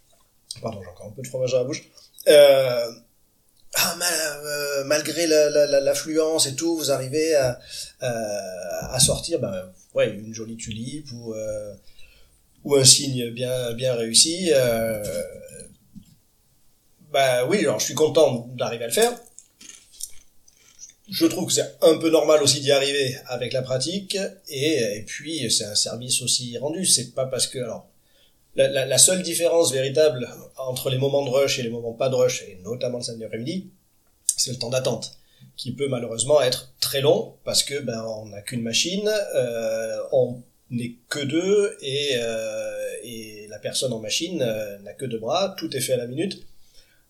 pardon, j'ai encore un peu de fromage à la bouche, euh, ah, euh, malgré la- la- la- l'affluence et tout, vous arrivez à, à, sortir, ben, ouais, une jolie tulipe ou, euh, un signe bien, bien réussi, euh, bah oui, alors je suis content d'arriver à le faire. Je trouve que c'est un peu normal aussi d'y arriver avec la pratique et, et puis c'est un service aussi rendu. C'est pas parce que alors la, la, la seule différence véritable entre les moments de rush et les moments pas de rush, et notamment le samedi après-midi, c'est le temps d'attente, qui peut malheureusement être très long parce que ben on n'a qu'une machine, euh, on n'est que deux et, euh, et la personne en machine euh, n'a que deux bras, tout est fait à la minute.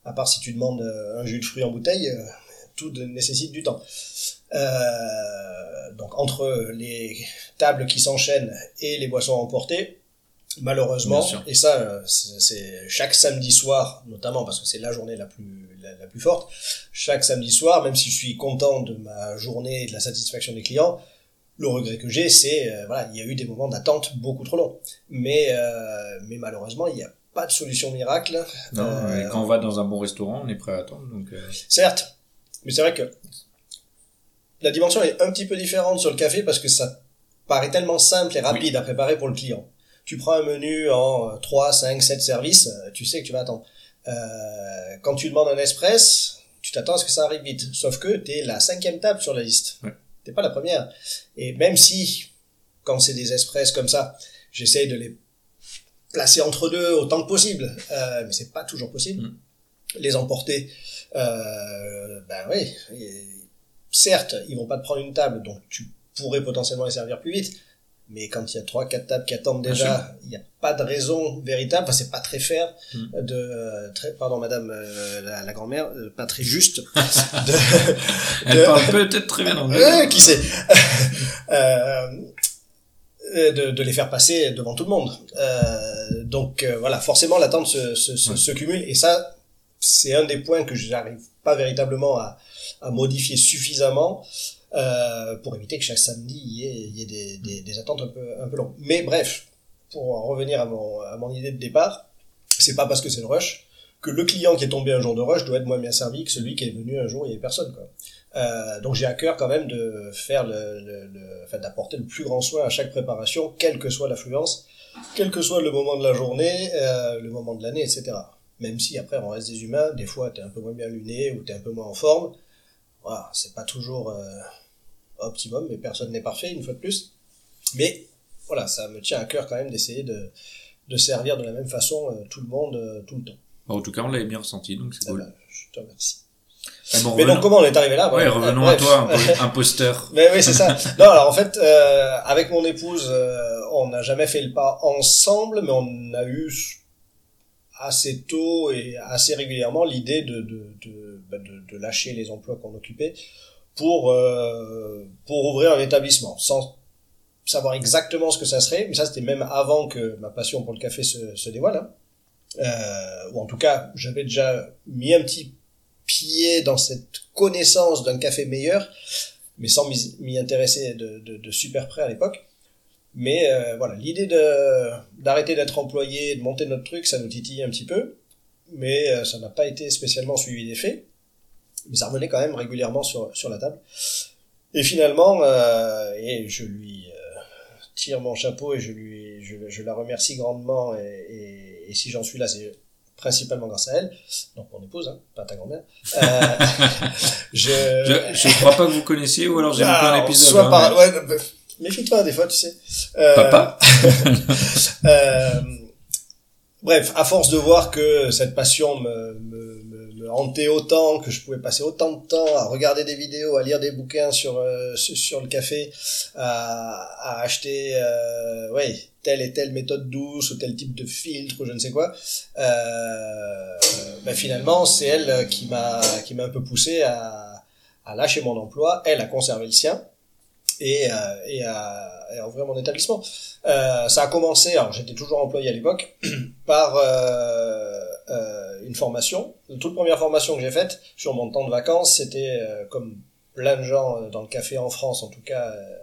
À part si tu demandes euh, un jus de fruits en bouteille, euh, tout de- nécessite du temps. Euh, donc entre les tables qui s'enchaînent et les boissons à emporter, malheureusement, et ça euh, c'est chaque samedi soir, notamment parce que c'est la journée la plus la, la plus forte, chaque samedi soir, même si je suis content de ma journée et de la satisfaction des clients, le regret que j'ai, c'est euh, voilà, il y a eu des moments d'attente beaucoup trop longs. Mais euh, mais malheureusement, il n'y a pas de solution miracle. Non, et quand on va dans un bon restaurant, on est prêt à attendre. Donc, Certes, mais c'est vrai que la dimension est un petit peu différente sur le café parce que ça paraît tellement simple et rapide à préparer pour le client. Tu prends un menu en 3, 5, 7 services, euh, tu sais que tu vas attendre. Euh, quand tu demandes un express, tu t'attends à ce que ça arrive vite. Sauf que tu es la cinquième table sur la liste. Ouais. T'es pas la première. Et même si, quand c'est des express comme ça, j'essaye de les placer entre deux autant que possible, euh, mais c'est pas toujours possible. Mm. Les emporter, euh, ben oui, certes, ils vont pas te prendre une table, donc tu pourrais potentiellement les servir plus vite. Mais quand il y a trois, quatre tables qui attendent déjà, il n'y a pas de raison véritable, enfin, c'est pas très fair Mm. de, euh, très, pardon madame euh, la, la grand-mère, euh, pas très juste de, Elle de- parle peut-être très bien anglais. euh, qui sait? Euh, euh, de, de les faire passer devant tout le monde. Euh, donc voilà, forcément l'attente se, se, se, Ouais. se cumule et ça, c'est un des points que j'arrive pas véritablement à, à modifier suffisamment euh, pour éviter que chaque samedi il y ait, y ait des, des, attentes un peu, un peu longues. Mais bref, pour en revenir à mon, à mon idée de départ, c'est pas parce que c'est le rush que le client qui est tombé un jour de rush doit être moins bien servi que celui qui est venu un jour où il y avait personne. Quoi. Euh, donc j'ai à cœur quand même de faire le, le, le- enfin, d'apporter le plus grand soin à chaque préparation, quelle que soit l'affluence, quel que soit le moment de la journée, euh, le moment de l'année, etc. Même si après on reste des humains, des fois t'es un peu moins bien luné ou t'es un peu moins en forme. Voilà, c'est pas toujours euh, optimum, mais personne n'est parfait une fois de plus. Mais voilà, ça me tient à cœur quand même d'essayer de, de servir de la même façon euh, tout le monde euh, tout le temps. Bon, en tout cas, on l'avait bien ressenti, donc c'est Ah cool. ben, je te remercie. Bon, Mais revenons- donc comment on est arrivé là? Ouais, revenons Bref. à toi, impo- imposteur. Mais oui, c'est ça. Non, alors en fait, euh, avec mon épouse, euh, on n'a jamais fait le pas ensemble, mais on a eu assez tôt et assez régulièrement l'idée de, de, de, bah, de, de lâcher les emplois qu'on occupait pour, euh, pour ouvrir un établissement, sans savoir exactement ce que ça serait, mais ça c'était même avant que ma passion pour le café se, se dévoile. Hein. Euh, ou en tout cas, j'avais déjà mis un petit pied dans cette connaissance d'un café meilleur, mais sans m'y intéresser de, de, de super près à l'époque. Mais euh, voilà, l'idée de d'arrêter d'être employé, de monter notre truc, ça nous titille un petit peu, mais euh, ça n'a pas été spécialement suivi d'effet. Mais ça revenait quand même régulièrement sur, sur la table. Et finalement, euh, et je lui euh, tire mon chapeau et je lui je, je la remercie grandement et, et, et si j'en suis là, c'est principalement grâce à elle, donc mon épouse, hein, pas ta grand-mère. Euh, je, Je, je crois pas que vous connaissiez, ou alors j'ai ah, un épisode. soit hein, par- mais- ouais, méfie-toi des fois, tu sais. Euh, Papa euh, bref, à force de voir que cette passion me, me, me, me hantait autant, que je pouvais passer autant de temps à regarder des vidéos, à lire des bouquins sur euh, sur, le café, à, à acheter euh, ouais, telle et telle méthode douce ou tel type de filtre ou je ne sais quoi, euh, ben finalement c'est elle qui m'a qui m'a un peu poussé à, à lâcher mon emploi, elle a conservé le sien et, euh, et, à, et à ouvrir mon établissement. Euh, ça a commencé, alors j'étais toujours employé à l'époque, par euh, euh, une formation. La toute première formation que j'ai faite sur mon temps de vacances, c'était euh, comme plein de gens euh, dans le café en France, en tout cas, euh,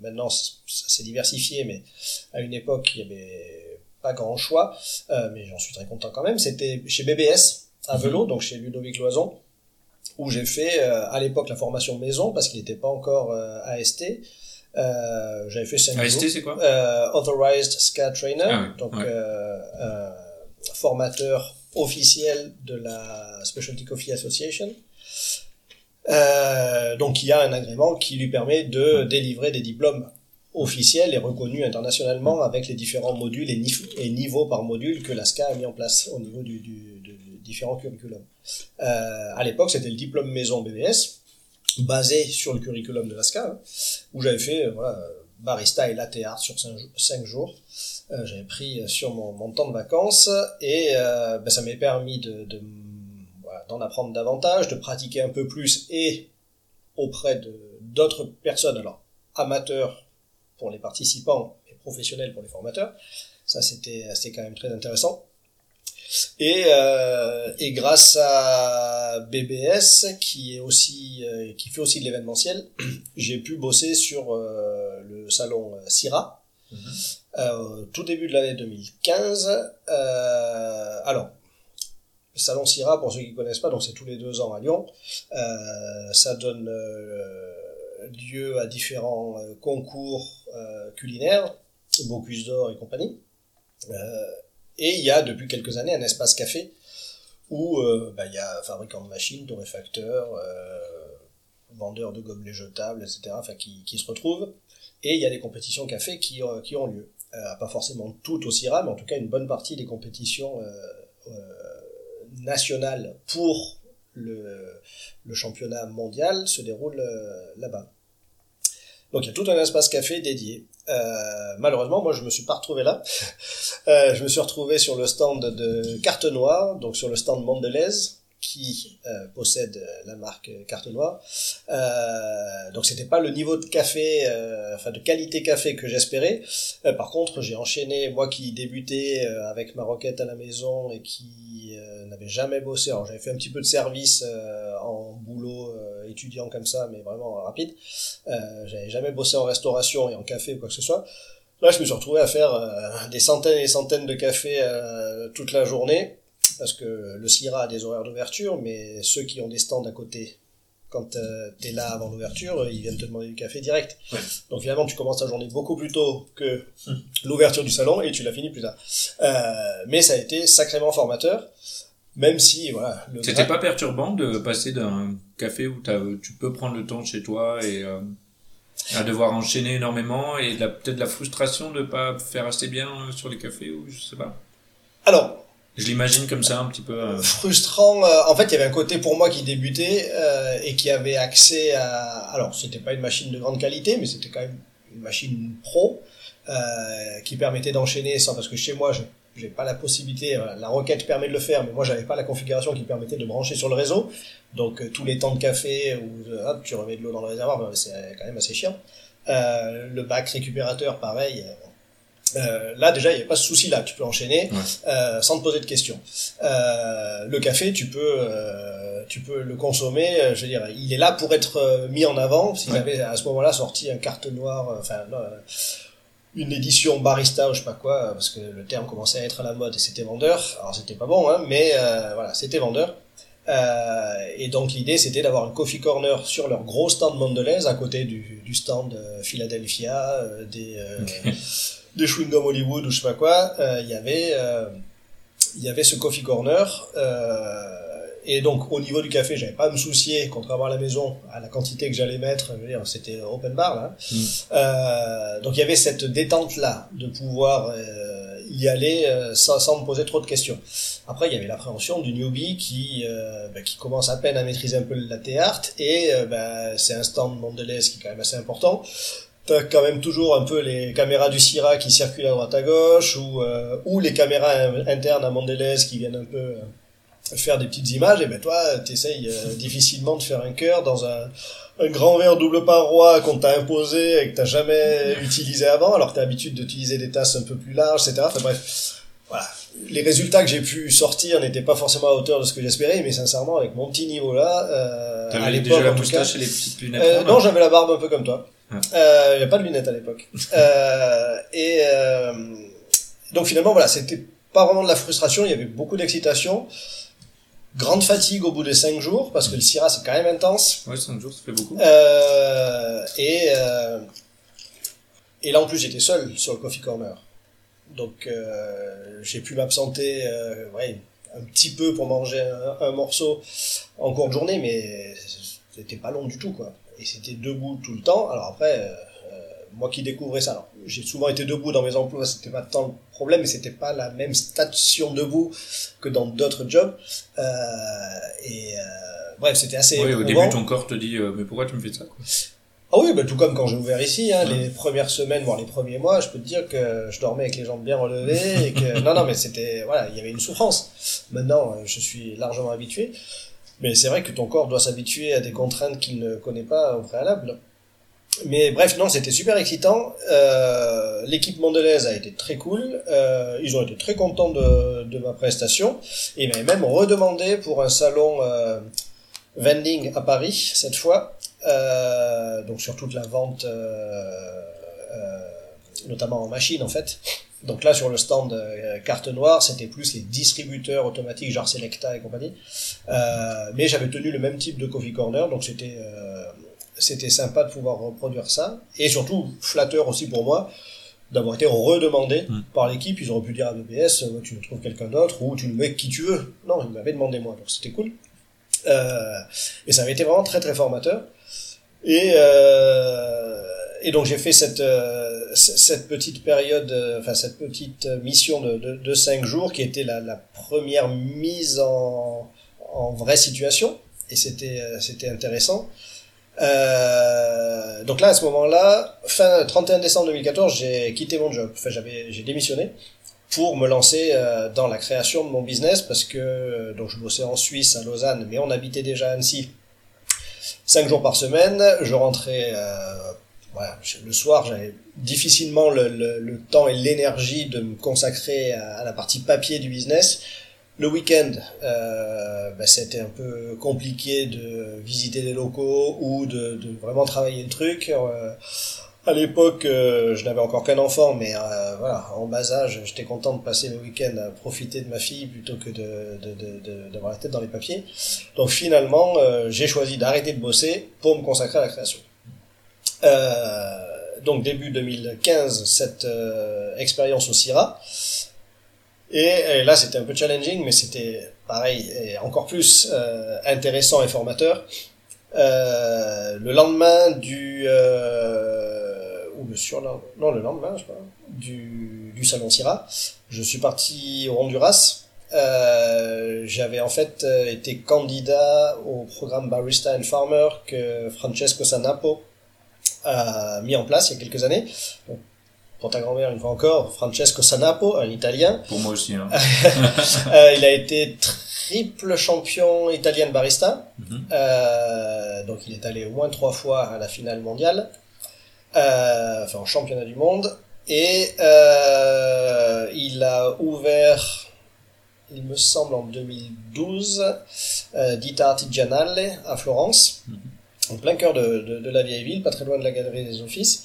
maintenant ça s'est diversifié, mais à une époque il y avait pas grand choix, euh, mais j'en suis très content quand même. C'était chez BBS à Velo, donc chez Ludovic Loison, où j'ai fait euh, à l'époque la formation maison parce qu'il n'était pas encore euh, AST. Euh, J'avais fait 5 jours AST, c'est quoi? Authorized SCA Trainer, Ah oui, donc ouais. formateur officiel de la Specialty Coffee Association. Donc il y a un agrément qui lui permet de délivrer des diplômes officiel et reconnu internationalement avec les différents modules et, niveaux par module que l'ASCA a mis en place au niveau du, différents curriculums. Euh, à l'époque, c'était le diplôme maison BBS, basé sur le curriculum de l'ASCA, hein, où j'avais fait euh, voilà, barista et latte art sur 5 jours. Euh, j'avais pris sur mon, temps de vacances et euh, ben, ça m'a permis de voilà, d'en apprendre davantage, de pratiquer un peu plus et auprès de d'autres personnes, alors amateurs pour les participants et professionnels pour les formateurs. Ça, c'était c'était quand même très intéressant. Et, euh, et grâce à BBS, qui est aussi euh, qui fait aussi de l'événementiel, j'ai pu bosser sur euh, le salon CIRA. Mm -hmm. tout début de l'année 2015. alors, le salon CIRA, pour ceux qui connaissent pas, donc c'est tous les deux ans à Lyon. ça donne lieu à différents concours culinaires, Bocuse d'Or et compagnie. Euh, et il y a depuis quelques années un espace café où bah, il y a fabricants de machines, torréfacteurs, vendeurs de gobelets jetables, etc., enfin, qui, se retrouvent. Et il y a des compétitions café qui, qui ont lieu. pas forcément toutes au CIRA, mais en tout cas une bonne partie des compétitions nationales pour le, le, championnat mondial se déroule euh, là-bas. Donc il y a tout un espace café dédié. Euh, malheureusement, moi je me suis pas retrouvé là. euh, je me suis retrouvé sur le stand de Carte Noire, donc sur le stand Mondelez, qui euh, possède la marque Carte Noire. Donc c'était pas le niveau de café, enfin de qualité café que j'espérais. Par contre, j'ai enchaîné, moi qui débutais avec ma roquette à la maison et qui n'avais jamais bossé. Alors j'avais fait un petit peu de service boulot étudiant comme ça, mais vraiment rapide. j'avais jamais bossé en restauration et en café ou quoi que ce soit. Là, je me suis retrouvé à faire des centaines et des centaines de cafés toute la journée parce que le CIRA a des horaires d'ouverture, mais ceux qui ont des stands à côté, quand euh, tu es là avant l'ouverture, ils viennent te demander du café direct. Ouais. Donc finalement, tu commences ta journée beaucoup plus tôt que l'ouverture du salon et tu l'as fini plus tard. Euh, mais ça a été sacrément formateur, même si voilà. C'était pas perturbant de passer d'un café où tu peux prendre le temps chez toi et euh, à devoir enchaîner énormément et peut-être la frustration de pas faire assez bien euh, sur les cafés ou je sais pas. Alors, Je l'imagine comme ça un petit peu. euh, frustrant. euh, en fait, il y avait un côté pour moi qui débutait et qui avait accès à. Alors, c'était pas une machine de grande qualité, mais c'était quand même une machine pro qui permettait d'enchaîner sans parce que chez moi, je j'ai pas la possibilité. euh, La requête permet de le faire, mais moi, j'avais pas la configuration qui permettait de brancher sur le réseau. Donc, euh, tous les temps de café où euh, hop, tu remets de l'eau dans le réservoir, ben, c'est quand même assez chiant. Euh, le bac récupérateur, pareil. Euh, là, déjà, il n'y a pas ce souci-là. Tu peux enchaîner Ouais. euh, sans te poser de questions. Euh, le café, tu peux, euh, tu peux le consommer. Je veux dire, il est là pour être mis en avant. S'ils Ouais. avaient à ce moment-là sorti un carte noire, enfin euh, une édition barista ou je sais pas quoi, parce que le terme commençait à être à la mode et c'était vendeur. Alors c'était pas bon, hein, mais euh, voilà, c'était vendeur. Euh, et donc l'idée c'était d'avoir un coffee corner sur leur gros stand Mondelez à côté du, du stand euh, Philadelphia, euh, des euh, des chewing gum Hollywood ou je sais pas quoi. euh, Il y avait euh, il y avait ce coffee corner. Euh, et donc au niveau du café, j'avais pas à me soucier, contrairement à la maison, à la quantité que j'allais mettre. C'était open bar là. Mm. Euh, donc il y avait cette détente là de pouvoir euh, y aller euh, sans, sans me poser trop de questions. Après, il y avait l'appréhension du newbie qui bah, qui commence à peine à maîtriser un peu le latte art et bah, c'est un stand Mondelez qui est quand même assez important. T'as quand même toujours un peu les caméras du Syrah qui circulent à droite à gauche ou euh, ou les caméras in- internes à Mondelez qui viennent un peu faire des petites images et ben toi t'essayes euh, difficilement de faire un cœur dans un, un grand verre double paroi qu'on t'a imposé et que t'as jamais utilisé avant alors que t'as l'habitude d'utiliser des tasses un peu plus larges etc enfin bref voilà les résultats que j'ai pu sortir n'étaient pas forcément à hauteur de ce que j'espérais mais sincèrement avec mon petit niveau là euh, à l'époque en tout cas les petites lunettes. euh, non, j'avais la barbe un peu comme toi. Ah. Euh, il n'y a pas de lunettes à l'époque. euh, et euh, donc finalement, voilà, c'était pas vraiment de la frustration, il y avait beaucoup d'excitation. Grande fatigue au bout des cinq jours, parce que le Syrah, c'est quand même intense. Ouais, 5 jours, ça fait beaucoup. Euh, et, euh, et là, en plus, j'étais seul sur le Coffee Corner. Donc, euh, j'ai pu m'absenter ouais, un petit peu pour manger un, un morceau en cours de journée, mais c'était pas long du tout, quoi. Et c'était debout tout le temps. Alors après, moi qui découvrais ça, alors, j'ai souvent été debout dans mes emplois, c'était pas tant le problème, mais c'était pas la même station debout que dans d'autres jobs. Euh, et euh, bref, c'était assez. Oui, au début, ton corps te dit euh, Mais pourquoi tu me fais ça quoi? Ah oui, bah, tout comme quand j'ai ouvert ici, hein, Ouais. les premières semaines, voire les premiers mois, je peux te dire que je dormais avec les jambes bien relevées et que non, non, mais c'était voilà, il y avait une souffrance. Maintenant, je suis largement habitué, mais c'est vrai que ton corps doit s'habituer à des contraintes qu'il ne connaît pas au préalable. Mais bref, non, c'était super excitant. Euh, L'équipe mondelaise a été très cool. Euh, ils ont été très contents de, de ma prestation. Et m'avaient même redemandé pour un salon euh, vending à Paris cette fois. Euh, donc sur toute la vente, euh, euh, notamment en machine en fait. Donc là sur le stand carte noire, c'était plus les distributeurs automatiques genre Selecta et compagnie. Euh, mais j'avais tenu le même type de coffee corner, donc c'était euh, c'était sympa de pouvoir reproduire ça et surtout flatteur aussi pour moi d'avoir été redemandé Mm. par l'équipe. Ils auraient pu dire à BBS, euh, tu nous trouves quelqu'un d'autre ou tu nous mets qui tu veux. Non, ils m'avaient demandé moi, donc c'était cool. Euh, et ça avait été vraiment très très formateur. Et, euh, et donc j'ai fait cette, euh, cette petite période, enfin cette petite mission de, de, de cinq jours qui était la, la première mise en, en vraie situation. Et c'était c'était intéressant. Euh, donc là, à ce moment-là, fin 31 décembre 2014, j'ai quitté mon job. Enfin, j'avais, j'ai démissionné pour me lancer euh, dans la création de mon business parce que euh, donc je bossais en Suisse à Lausanne, mais on habitait déjà à Annecy cinq jours par semaine. Je rentrais voilà, le soir, j'avais difficilement le, temps et l'énergie de me consacrer à la partie papier du business. Le week-end, euh, bah, c'était un peu compliqué de visiter des locaux ou de, de vraiment travailler le truc. Euh, à l'époque, euh, je n'avais encore qu'un enfant, mais euh, voilà, en bas âge, j'étais content de passer mes week-ends à profiter de ma fille plutôt que de, de, de, d'avoir la tête dans les papiers. Donc finalement, euh, j'ai choisi d'arrêter de bosser pour me consacrer à la création. Euh, donc début 2015, cette expérience au CIRA. Et, là, c'était un peu challenging, mais c'était pareil, et encore plus euh, intéressant et formateur. Euh, le lendemain du euh, ou le surlendemain, non le lendemain, du, du salon Syrah, je suis parti au Honduras. J'avais en fait été candidat au programme Barista and Farmer que Francesco Sanapo a mis en place il y a quelques années. Pour ta grand-mère, une fois encore, Francesco Sanapo, un Italien. Pour moi aussi. Hein. Euh, il a été triple champion italien de barista. Mhm. Euh, donc il est allé au moins trois fois à la finale mondiale, euh, enfin en championnat du monde. Et euh, il a ouvert, il me semble en 2012, euh, Dita Artigianale à Florence, Mhm. en plein cœur de, de, de la vieille ville, pas très loin de la galerie des offices,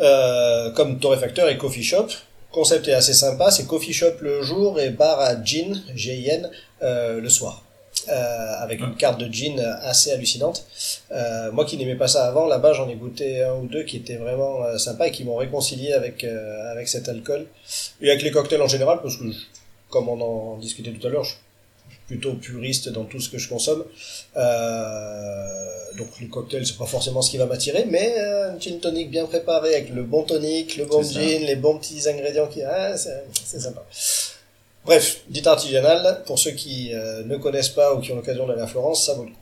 euh, comme torréfacteur et coffee shop. Concept est assez sympa, c'est coffee shop le jour et bar à gin, G-I-N, euh, le soir. Euh, avec une carte de gin assez hallucinante. Euh, moi qui n'aimais pas ça avant, là-bas j'en ai goûté un ou deux qui étaient vraiment euh, sympas et qui m'ont réconcilié avec, euh, avec cet alcool. Et avec les cocktails en général, parce que je- comme on en discutait tout à l'heure, je suis plutôt puriste dans tout ce que je consomme. Euh, donc le cocktail c'est pas forcément ce qui va m'attirer, mais euh, un gin tonic bien préparé avec le bon tonic, le bon gin, les bons petits ingrédients qui, ah, c'est c'est sympa. Bref, dit artisanal, pour ceux qui euh, ne connaissent pas ou qui ont l'occasion d'aller à Florence, ça vaut le coup.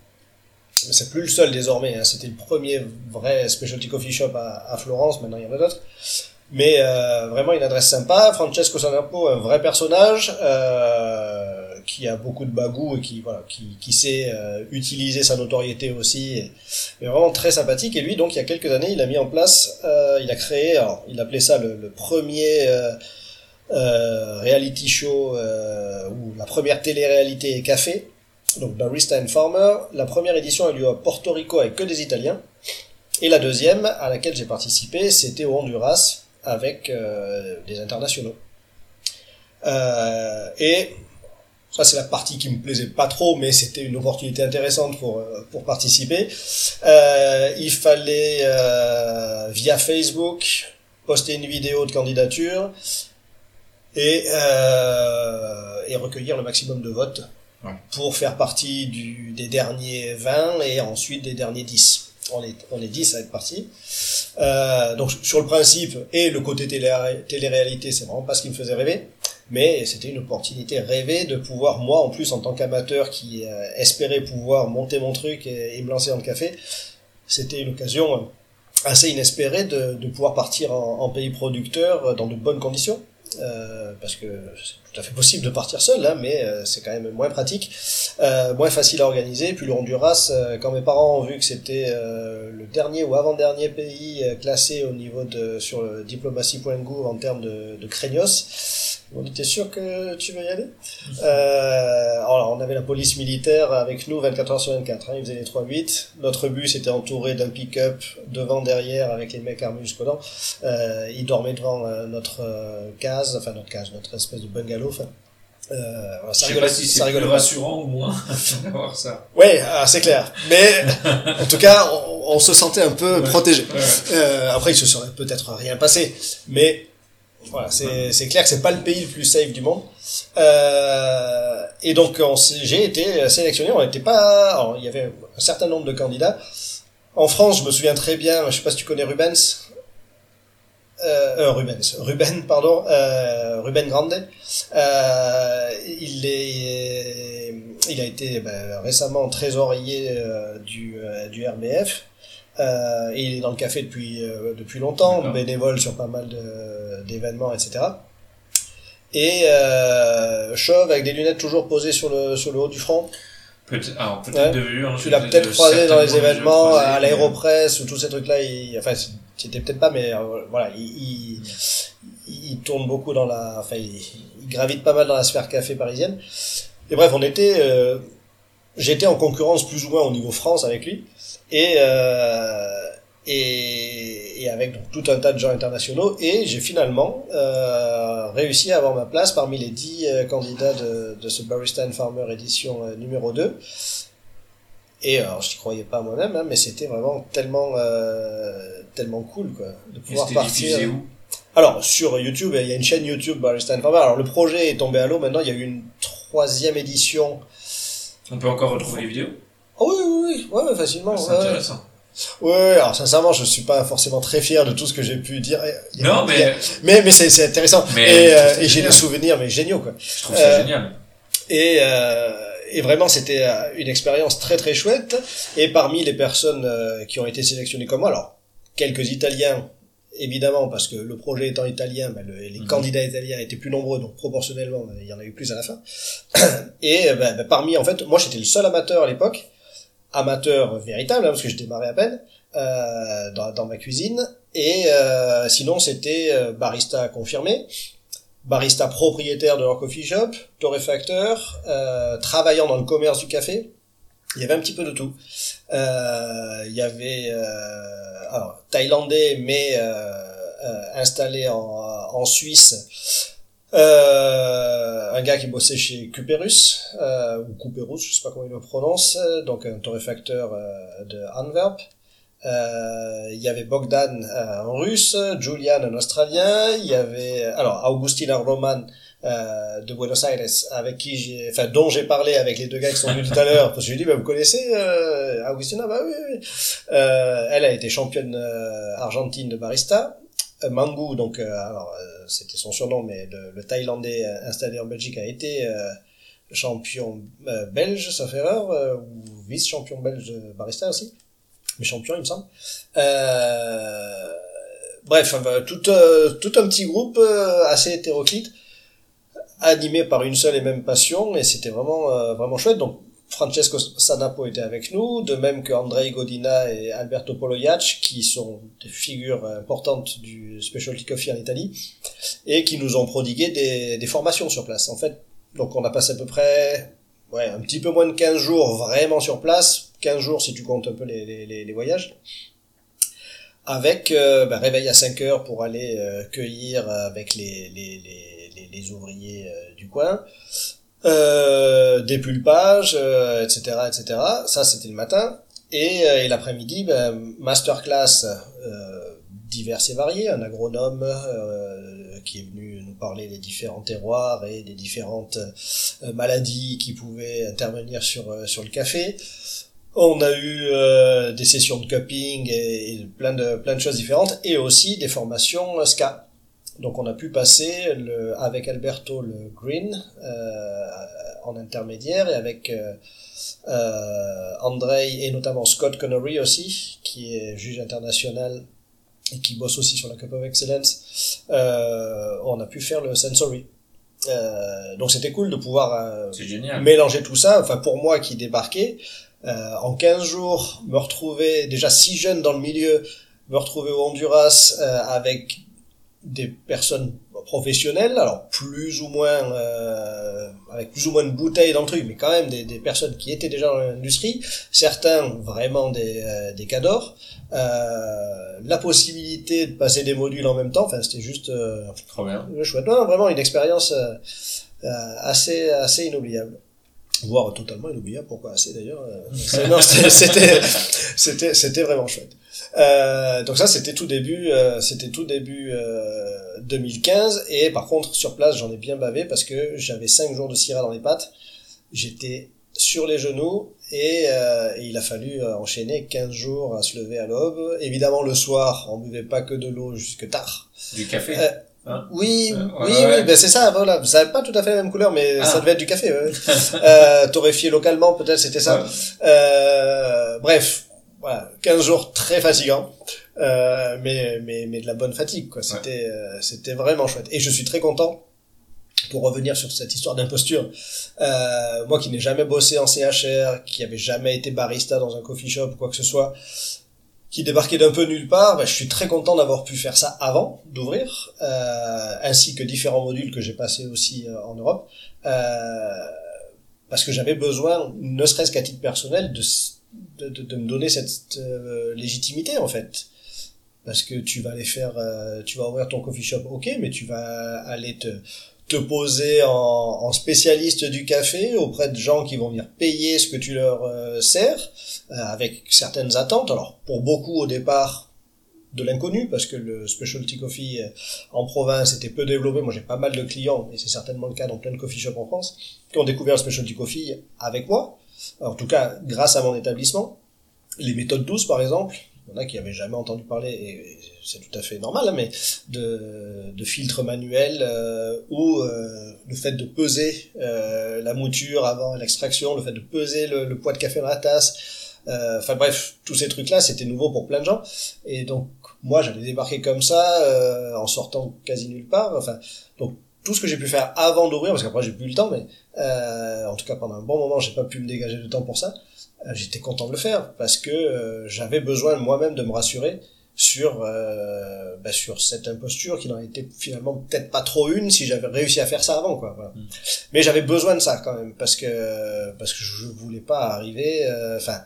Mais c'est plus le seul désormais, hein. c'était le premier vrai specialty coffee shop à, à Florence, maintenant il y en a d'autres. Mais euh, vraiment une adresse sympa, Francesco Sanapo, un vrai personnage euh, qui a beaucoup de bagou et qui voilà, qui, qui sait euh, utiliser sa notoriété aussi, mais vraiment très sympathique. Et lui, donc il y a quelques années, il a mis en place, euh, il a créé, alors, il appelait ça le, le premier euh, euh, reality show ou la première télé-réalité café, donc Barista and Farmer. La première édition a lieu à Porto Rico avec que des Italiens. Et la deuxième, à laquelle j'ai participé, c'était au Honduras avec euh, des internationaux. Euh, et ça, c'est la partie qui me plaisait pas trop, mais c'était une opportunité intéressante pour, euh, pour participer. Euh, il fallait, euh, via Facebook, poster une vidéo de candidature et, euh, et recueillir le maximum de votes Ouais. pour faire partie du, des derniers 20 et ensuite des derniers 10. On est, on est 10 à être partis. Euh, donc sur le principe et le côté télé, télé-réalité, c'est vraiment pas ce qui me faisait rêver. Mais c'était une opportunité rêvée de pouvoir, moi en plus en tant qu'amateur qui euh, espérait pouvoir monter mon truc et, me lancer dans le café, c'était une occasion assez inespérée de, pouvoir partir en, pays producteur dans de bonnes conditions. Euh, parce que tout fait possible de partir seul, là, mais euh, c'est quand même moins pratique, euh, moins facile à organiser. Puis le Honduras, euh, quand mes parents ont vu que c'était le dernier ou avant-dernier pays classé au niveau de sur le en termes de, de craignos, on était sûr que tu veux y aller? Euh, Alors, on avait la police militaire avec nous 24 heures sur 24. Hein, ils faisaient les 3-8. Notre bus était entouré d'un pick-up devant, derrière, avec les mecs armés jusqu'aux dents. Euh, ils dormaient devant euh, notre euh, case, enfin notre case, notre espèce de bungalow. Enfin, euh, voilà, ça pas si plus rassurant ou moins d'avoir ça. Ouais, c'est clair. Mais en tout cas, on, on, se sentait un peu protégé. Euh, après, il se serait peut-être rien passé, mais voilà, c'est clair que c'est pas le pays le plus safe du monde. Euh, et donc j'ai été sélectionné. On n'était pas. Alors, il y avait un certain nombre de candidats. En France, je me souviens très bien. Je sais pas si tu connais Rubens. Euh, euh Rubens, Ruben, pardon, euh, Ruben Grande. Euh, il est, il a été ben, récemment trésorier euh, du, euh, du RBF. Euh, et il est dans le café depuis euh, depuis longtemps, bénévole sur pas mal d'événements, etc. Et euh, chauve avec des lunettes toujours posées sur le sur le haut du front. Alors peut-être vue. Hein, tu l'as peut-être croisé dans les événements, à l'aéropresse ou tous ces trucs-là. Enfin, c'était peut-être pas, mais euh, voilà, il, il, tourne beaucoup dans la, enfin, il, gravite pas mal dans la sphère café parisienne. Et bref, on était, euh, j'étais en concurrence plus ou moins au niveau France avec lui. Et euh, et, avec tout un tas de gens internationaux. Et j'ai finalement réussi à avoir ma place parmi les dix candidats de, ce Barista and Farmer édition numéro 2 et alors je n'y croyais pas moi-même hein, mais c'était vraiment tellement euh, tellement cool quoi de pouvoir partir où? Alors sur YouTube il y a une chaîne YouTube Farmer alors le projet est tombé à l'eau maintenant il y a eu une troisième édition on peut encore retrouver les vidéos? Oh oui, oui, oui, ouais, facilement. C'est intéressant. Ouais, alors sincèrement, je suis pas forcément très fier de tout ce que j'ai pu dire. Non, mais... mais mais c'est intéressant. Mais et, euh, et j'ai des souvenirs mais géniaux quoi. Je trouve ça euh, génial. Et euh, et vraiment c'était euh, une expérience très très chouette. Et parmi les personnes euh, qui ont été sélectionnées comme moi, alors quelques Italiens évidemment parce que le projet étant italien, ben, les mhm. candidats italiens étaient plus nombreux donc proportionnellement ben, il y en a eu plus à la fin. Et ben, parmi en fait, moi j'étais le seul amateur à l'époque amateur véritable, hein, parce que je démarrais à peine euh, dans, dans, ma cuisine. Et euh, sinon, c'était euh, barista confirmé, barista propriétaire de leur coffee shop, torréfacteur, euh, travaillant dans le commerce du café. Il y avait un petit peu de tout. Euh, il y avait alors, thaïlandais, mais installé en, en Suisse euh, un gars qui bossait chez Cuperus, euh, ou Cuperus, je sais pas comment il le prononce, donc un torréfacteur euh, de Antwerp. Euh, il y avait Bogdan euh, en russe, Julian en australien, il y avait alors Augustina Roman euh, de Buenos Aires avec qui j'ai enfin dont j'ai parlé avec les deux gars qui sont venus tout à l'heure parce que je lui ai dit bah, vous connaissez Augustina bah oui, oui. Euh, elle a été championne argentine de barista. Mangu, donc alors c'était son surnom, mais le, Thaïlandais installé en Belgique a été champion belge, sauf erreur, ou vice-champion belge de barista aussi, mais champion il me semble. bref, tout, tout un petit groupe assez hétéroclite, animé par une seule et même passion, et c'était vraiment vraiment chouette. Donc Francesco Sanapo était avec nous, de même que Andrei Godina et Alberto Polojac, qui sont des figures importantes du specialty coffee en Italie, et qui nous ont prodigué des, des formations sur place. En fait, donc on a passé à peu près ouais, un petit peu moins de 15 jours vraiment sur place, 15 jours si tu comptes un peu les, les, voyages, avec euh, ben, réveil à 5 heures pour aller euh, cueillir avec les, les, les, les ouvriers euh, du coin, euh, des pulpages, euh, etc., etc. Ça, c'était le matin. Et, euh, et l'après-midi, ben, masterclass euh, divers et variés, un agronome euh, qui est venu nous parler des différents terroirs et des différentes maladies qui pouvaient intervenir sur, sur le café. On a eu euh, des sessions de cupping et, plein de plein de choses différentes et aussi des formations ska. Donc on a pu passer le, avec Alberto le green euh, en intermédiaire et avec euh, euh, Andrei et notamment Scott Connery aussi, qui est juge international et qui bosse aussi sur la Cup of Excellence. Euh, on a pu faire le sensory. Euh, donc c'était cool de pouvoir euh, mélanger tout ça. Enfin pour moi qui débarquais, euh, en 15 jours, me retrouver déjà si jeune dans le milieu, me retrouver au Honduras euh, avec des personnes professionnelles, alors plus ou moins euh, avec plus ou moins de bouteilles dans le truc, mais quand même des, des personnes qui étaient déjà dans l'industrie, certains vraiment des, euh, des cadors, euh, la possibilité de passer des modules en même temps, enfin c'était juste euh, Trop bien. chouette, non, vraiment une expérience euh, assez assez inoubliable. Voire totalement inoubliable pourquoi assez d'ailleurs non, c'était c'était c'était vraiment chouette. Donc ça c'était tout début c'était tout début euh, 2015 et par contre sur place j'en ai bien bavé parce que j'avais cinq jours de Syrah dans les pattes. J'étais sur les genoux et, euh, et il a fallu euh, enchaîner 15 jours à se lever à l'aube évidemment le soir on buvait pas que de l'eau jusque tard Du café. Euh, Hein? oui, Euh, oui, ouais, ouais. oui, ben c'est ça, voilà. Ça n'a pas tout à fait la même couleur, mais Ah. ça devait être du café. Ouais. euh, torréfié localement, peut-être, c'était ça. Euh, bref, voilà, 15 jours très fatigants, euh, mais, mais, mais de la bonne fatigue, quoi. C'était, euh, c'était vraiment chouette. Et je suis très content. Pour revenir sur cette histoire d'imposture, euh, moi qui n'ai jamais bossé en CHR, qui avait jamais été barista dans un coffee shop ou quoi que ce soit, qui débarquait d'un peu nulle part, bah, je suis très content d'avoir pu faire ça avant d'ouvrir, euh, ainsi que différents modules que j'ai passés aussi euh, en Europe, parce que j'avais besoin, ne serait-ce qu'à titre personnel, de, de, de, me donner cette légitimité en fait. Parce que tu vas aller faire, tu vas ouvrir ton coffee shop, ok, mais tu vas aller te te poser en, en spécialiste du café auprès de gens qui vont venir payer ce que tu leur euh, sers euh, avec certaines attentes. Alors pour beaucoup au départ de l'inconnu parce que le specialty coffee euh, en province était peu développé. Moi j'ai pas mal de clients et c'est certainement le cas dans plein de coffee shops en France qui ont découvert le specialty coffee avec moi. En tout cas grâce à mon établissement. Les méthodes douces par exemple, il y en a qui avaient jamais entendu parler et c'est tout à fait normal, mais de, de filtres manuels euh, ou euh, le fait de peser euh, la mouture avant l'extraction, le fait de peser le, le poids de café dans la tasse, euh, enfin bref, tous ces trucs-là, c'était nouveau pour plein de gens. Et donc moi, j'allais débarquer comme ça, euh, en sortant quasi nulle part. Enfin, donc tout ce que j'ai pu faire avant d'ouvrir, parce qu'après j'ai plus le temps, mais euh, en tout cas pendant un bon moment, j'ai pas pu me dégager de temps pour ça. Euh, J'étais content de le faire parce que euh, j'avais besoin moi-même de me rassurer sur euh, bah, sur cette imposture qui n'en était finalement peut-être pas trop une si j'avais réussi à faire ça avant quoi voilà. Mm. mais j'avais besoin de ça quand même parce que parce que je voulais pas arriver euh, enfin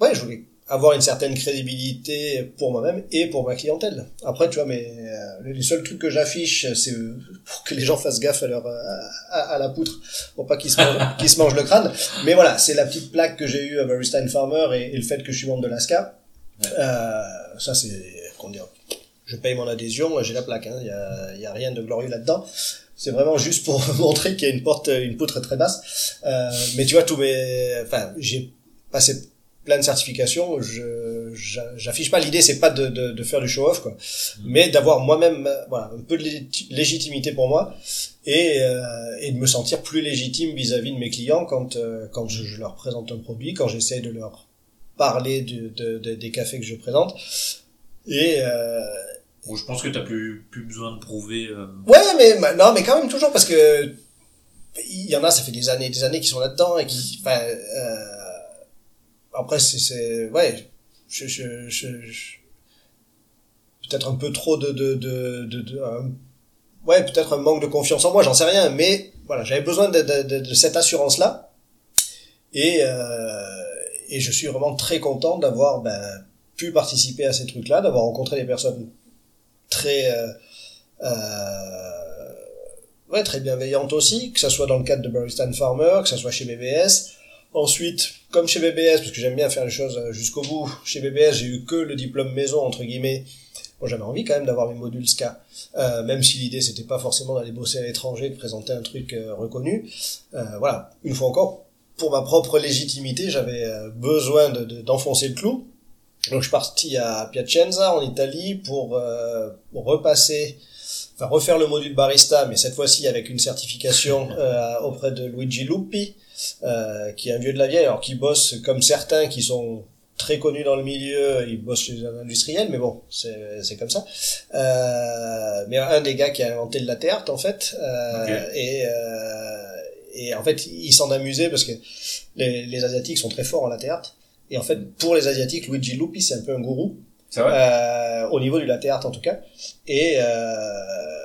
ouais je voulais avoir une certaine crédibilité pour moi-même et pour ma clientèle. Après tu vois mais euh, les seuls trucs que j'affiche c'est euh, pour que les gens fassent gaffe à leur à, à la poutre pour pas qu'ils se mangent, qu'ils se mangent le crâne. Mais voilà c'est la petite plaque que j'ai eue à Barista Farmer et, et le fait que je suis membre de l'ASCA euh, ça c'est comment dire je paye mon adhésion j'ai la plaque il hein, y, a, y a rien de glorieux là-dedans. C'est vraiment juste pour montrer qu'il y a une porte une poutre très basse. Euh, mais tu vois tous mes enfin j'ai passé plein de certifications je j'affiche pas l'idée c'est pas de, de, de, faire du show off quoi mais d'avoir moi-même voilà un peu de légitimité pour moi et, euh, et de me sentir plus légitime vis-à-vis -vis de mes clients quand euh, quand je, je leur présente un produit quand j'essaie de leur parler de, de, de, des cafés que je présente. Et euh... bon, je pense que t'as plus plus besoin de prouver. Euh... Ouais, mais non, mais quand même toujours parce que il y en a, ça fait des années, des années qui sont là-dedans et qui, enfin, euh... après c'est, ouais, je, je, je, je... peut-être un peu trop de, de, de, de, de ouais, peut-être un manque de confiance en moi, j'en sais rien, mais voilà, j'avais besoin de, de, cette assurance-là et euh et je suis vraiment très content d'avoir ben, pu participer à ces trucs-là, d'avoir rencontré des personnes très euh, euh, ouais, très bienveillantes aussi, que ça soit dans le cadre de Barista Farmer, que ça soit chez BBS. Ensuite, comme chez BBS, parce que j'aime bien faire les choses jusqu'au bout, chez BBS, j'ai eu que le diplôme maison, entre guillemets. Bon, j'avais envie quand même d'avoir mes modules SCA, euh, même si l'idée c'était pas forcément d'aller bosser à l'étranger, de présenter un truc euh, reconnu. voilà, une fois encore, pour ma propre légitimité, j'avais euh, besoin de, de- d'enfoncer le clou. Donc je suis parti à Piacenza en Italie pour, euh, pour repasser, enfin refaire le module barista, mais cette fois-ci avec une certification euh, auprès de Luigi Lupi, euh, qui est un vieux de la vieille, alors qui bosse comme certains qui sont très connus dans le milieu, il bosse chez un industriel, mais bon, c'est comme ça. Euh, mais un des gars qui a inventé le latte en fait, euh, et et en fait, il s'en amusait parce que les, les asiatiques sont très forts en latte. Et en fait, pour les asiatiques, Luigi Lupi, c'est un peu un gourou vrai? Au niveau du latte en tout cas. Et euh, et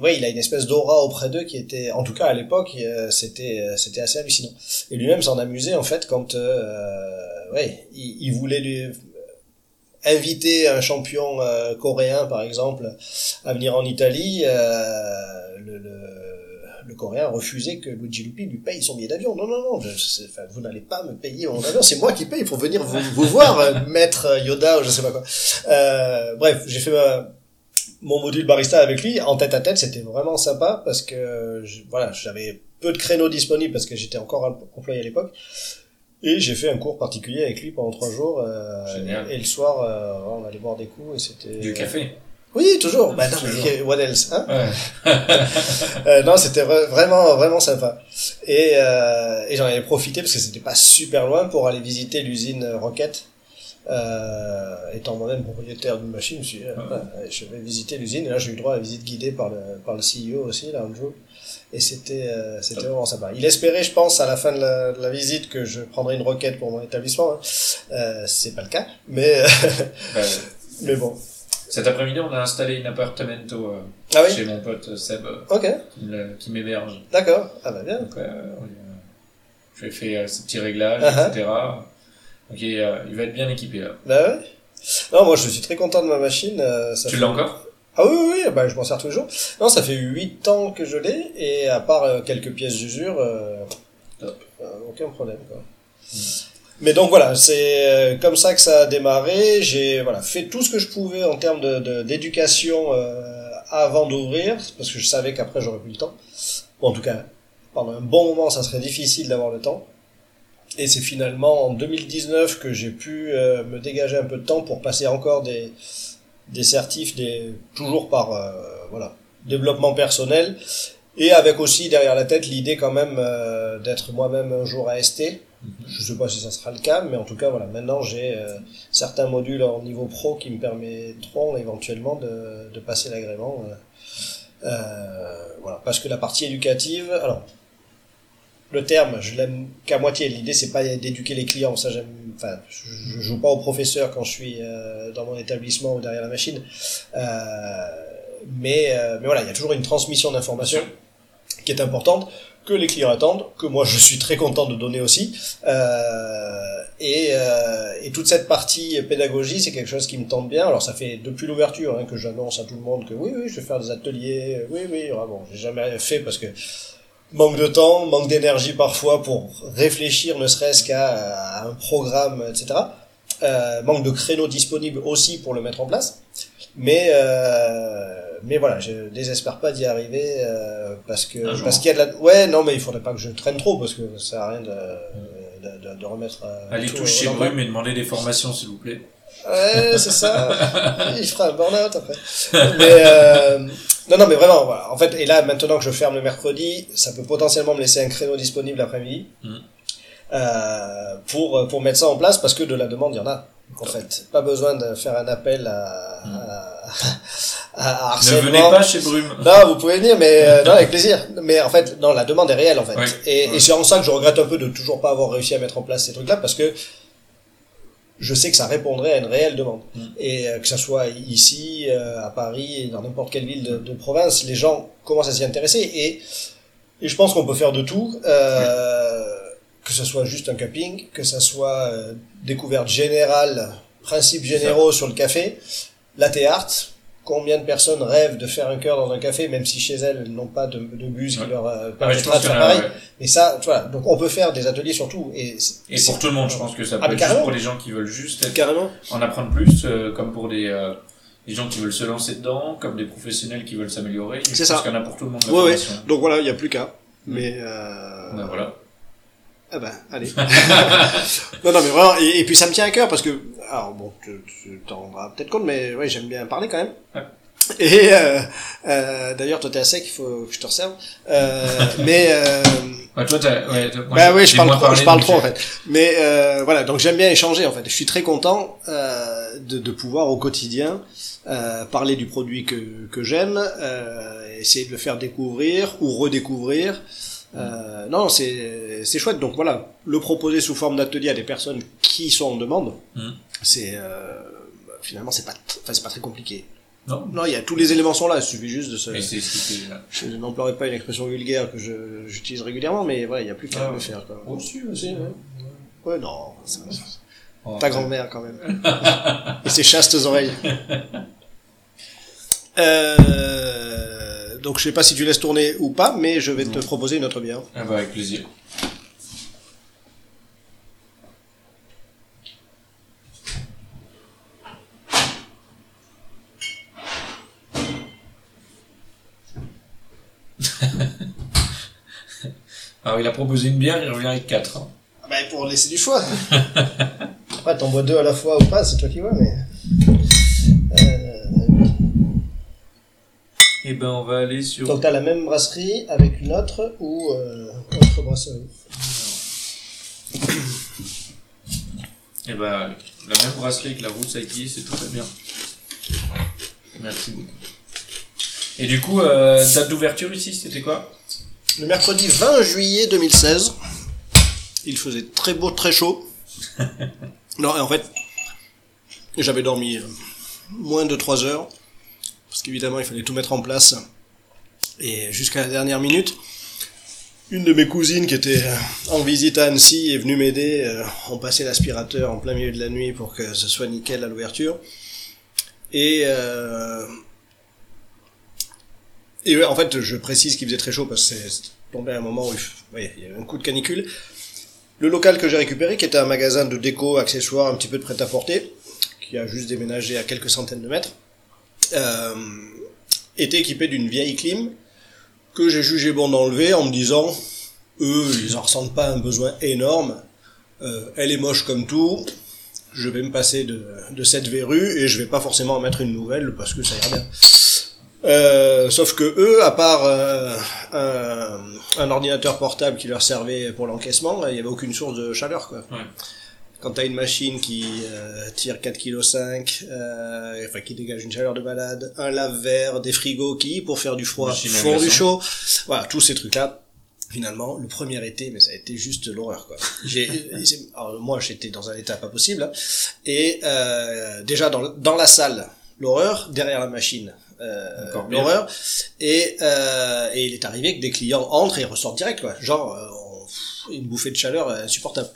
ouais, il a une espèce d'aura auprès d'eux qui était, en tout cas à l'époque, euh, c'était euh, c'était assez hallucinant. Et lui-même s'en amusait en fait quand, euh, ouais, il, il voulait lui inviter un champion euh, coréen par exemple à venir en Italie. euh, le, le, le Coréen refusait que Luigi Lupi lui paye son billet d'avion. Non, non, non, je, enfin, vous n'allez pas me payer mon avion, c'est moi qui paye pour venir vous, vous voir, euh, maître Yoda ou je sais pas quoi. Euh, bref, j'ai fait ma- mon module barista avec lui en tête à tête, c'était vraiment sympa parce que je- voilà, j'avais peu de créneaux disponibles parce que j'étais encore employé à l'époque. Et j'ai fait un cours particulier avec lui pendant trois jours. euh, et le soir, euh, on allait boire des coups et c'était. Du café. Oui, toujours. Bah, non, Toujours. mais what else, hein? Ouais. euh, non, c'était vra- vraiment vraiment sympa. Et, euh, et j'en avais profité parce que c'était pas super loin pour aller visiter l'usine Rocket. Euh, étant moi-même propriétaire d'une machine, je suis ah, Ouais. bah, je vais visiter l'usine. Et là, j'ai eu droit à la visite guidée par le par le CEO aussi, là, Andrew. Et c'était euh, c'était Top. vraiment sympa. Il espérait, je pense, à la fin de la, de la visite que je prendrais une Rocket pour mon établissement. Hein. Euh, c'est pas le cas, mais Bah, mais bon. cet après-midi, on a installé une appartamento euh, Ah oui. chez mon pote Seb, euh, qui m'héberge. d'accord. Ah bah bien. Donc, euh, on- je lui ai fait euh, ces petits réglages, etc. Donc, il, euh, il va être bien équipé là. Bah ouais. Non, moi je suis très content de ma machine. euh, ça Tu fait- l'as encore? Ah oui, oui, oui, bah, je m'en sers tous les jours. Non, ça fait 8 ans que je l'ai, et à part euh, quelques pièces d'usure, euh, Top. euh, aucun problème. Quoi. Mais donc voilà, c'est comme ça que ça a démarré. J'ai voilà fait tout ce que je pouvais en termes de de- d'éducation avant d'ouvrir, parce que je savais qu'après j'aurais plus le temps. Ou en tout cas, pendant un bon moment, ça serait difficile d'avoir le temps. Et c'est finalement en 2019 que j'ai pu euh, me dégager un peu de temps pour passer encore des des certifs, des toujours par euh, voilà développement personnel et avec aussi derrière la tête l'idée quand même euh, d'être moi-même un jour AST. Je sais pas si ça sera le cas, mais en tout cas voilà maintenant j'ai certains modules en niveau pro qui me permettront éventuellement de, de passer l'agrément. voilà parce que la partie éducative, alors le terme, je l'aime qu'à moitié. L'idée, c'est pas d'éduquer les clients. Ça, j'aime. Enfin, je, joue pas au professeur quand je suis euh, dans mon établissement ou derrière la machine. Euh, mais, euh, mais voilà, il y a toujours une transmission d'informations qui est importante, que les clients attendent, que moi je suis très content de donner aussi. Et, et toute cette partie pédagogie, c'est quelque chose qui me tente bien. Alors ça fait depuis l'ouverture hein, que j'annonce à tout le monde que oui, oui, je vais faire des ateliers. Oui, oui, vraiment. J'ai jamais fait parce que manque de temps, manque d'énergie parfois pour réfléchir, ne serait-ce qu'à un programme, etc. Euh, manque de créneaux disponibles aussi pour le mettre en place. Mais euh, mais voilà, je désespère pas d'y arriver euh, parce que parce qu'il y a de la ouais non mais il faudrait pas que je traîne trop parce que ça sert à rien de de, de, de remettre Allez tout chez. Brume et demandez des formations, s'il vous plaît. Ouais, c'est ça. Il fera un burn-out après. Mais non, non, mais vraiment, voilà. En fait, et là, maintenant que je ferme le mercredi, ça peut potentiellement me laisser un créneau disponible l'après-midi Mhm. euh, pour pour mettre ça en place parce que de la demande, il y en a. En fait, pas besoin de faire un appel à, à, à Ne harcèlement. venez pas chez Brume. Non, vous pouvez venir, mais euh, non, avec plaisir. Mais en fait, non, la demande est réelle en fait. Et et c'est en ça que je regrette un peu de toujours pas avoir réussi à mettre en place ces trucs-là parce que je sais que ça répondrait à une réelle demande. Mm. Et euh, que ça soit ici, euh, à Paris, et dans n'importe quelle ville de, de province, les gens commencent à s'y intéresser. Et, et je pense qu'on peut faire de tout. Euh, Que ce soit juste un cupping, que ça soit euh, découverte générale, principes généraux sur le café, latte art. Combien de personnes rêvent de faire un cœur dans un café, même si chez elles, elles n'ont pas de, de bus Ouais. qui leur euh, Ah, mais permettra de faire pareil. ouais. Et ça, tu vois, donc on peut faire des ateliers sur tout. Et, Et pour tout le monde, je pense que ça peut Ah, mais être juste pour les gens qui veulent juste être- Carrément. en apprendre plus, euh, comme pour des, euh, des gens qui veulent se lancer dedans, comme des professionnels qui veulent s'améliorer. C'est ça. qu'il y en a pour tout le monde. la. Donc voilà, il n'y a plus qu'à. Mais euh, Ben voilà. Ah ben, allez. non, non, mais vraiment, et, et, puis ça me tient à cœur parce que, alors bon, tu t'en rendras peut-être compte, mais ouais, j'aime bien parler quand même. Ouais. Et euh, euh, d'ailleurs, toi t'es à sec, il faut que je te resserve. Euh, mais Ouais, toi, ouais, toi- moi, bah oui, je parle trop, je parle trop en fait. Mais voilà, donc j'aime bien échanger en fait. Je suis très content de, de pouvoir au quotidien parler du produit que, que j'aime, essayer de le faire découvrir ou redécouvrir. Euh, non, c'est chouette. Donc voilà, le proposer sous forme d'atelier à des personnes qui sont en demande, Mhm. c'est euh, finalement c'est pas c'est pas très compliqué. Non. Non, il y a tous les éléments sont là. Il suffit juste de se. Je n'emploierai pas une expression vulgaire que j'utilise régulièrement, mais voilà, il y a plus qu'à Ah, le faire. Quoi. Aussi, aussi, ouais. Ouais, non. ça- Oh, Ta grand-mère, quand même. Et ses chastes oreilles. Euh, donc, je sais pas si tu laisses tourner ou pas, mais je vais te proposer une autre bière. Ah bah, avec plaisir. Alors, il a proposé une bière, il revient avec quatre. hein. Ah bah, pour laisser du choix. Après, t'en bois deux à la fois ou pas, c'est toi qui vois, mais... Euh, Eh ben, on va aller sur... donc, t'as la même brasserie avec une autre ou euh, autre brasserie? Eh ben, la même brasserie que la route Saiki, c'est très bien. Merci beaucoup. Et du coup, euh, date d'ouverture ici, c'était quoi? Le mercredi 20 juillet 2016, il faisait très beau, très chaud. Non, en fait, j'avais dormi euh, moins de 3 heures, parce qu'évidemment, il fallait tout mettre en place. Et jusqu'à la dernière minute, une de mes cousines qui était euh, en visite à Annecy est venue m'aider. euh, On passait l'aspirateur en plein milieu de la nuit pour que ce soit nickel à l'ouverture. Et euh, et en fait, je précise qu'il faisait très chaud parce que c'est tombé à un moment où ouais, il y avait un coup de canicule. Le local que j'ai récupéré, qui était un magasin de déco, accessoires, un petit peu de prêt-à-porter, qui a juste déménagé à quelques centaines de mètres, euh, était équipé d'une vieille clim que j'ai jugé bon d'enlever en me disant, eux, ils en ressentent pas un besoin énorme, euh, elle est moche comme tout, je vais me passer de, cette verrue et je vais pas forcément en mettre une nouvelle parce que ça ira bien. Euh, sauf que eux, à part euh, un, ordinateur portable qui leur servait pour l'encaissement, il n'y avait aucune source de chaleur. Quoi. Quand tu as une machine qui euh, tire 4,5 kg, euh, enfin qui dégage une chaleur de malade, un lave-verre, des frigos qui, pour faire du froid, Machine font du chaud, voilà, tous ces trucs-là. Finalement, le premier été, mais ça a été juste l'horreur, quoi. J'ai, moi, j'étais dans un état pas possible, hein. et euh, déjà dans, dans la salle, l'horreur, derrière la machine, euh, l'horreur, et, et il est arrivé que des clients entrent et ressortent direct, quoi. Genre, une bouffée de chaleur euh, insupportable.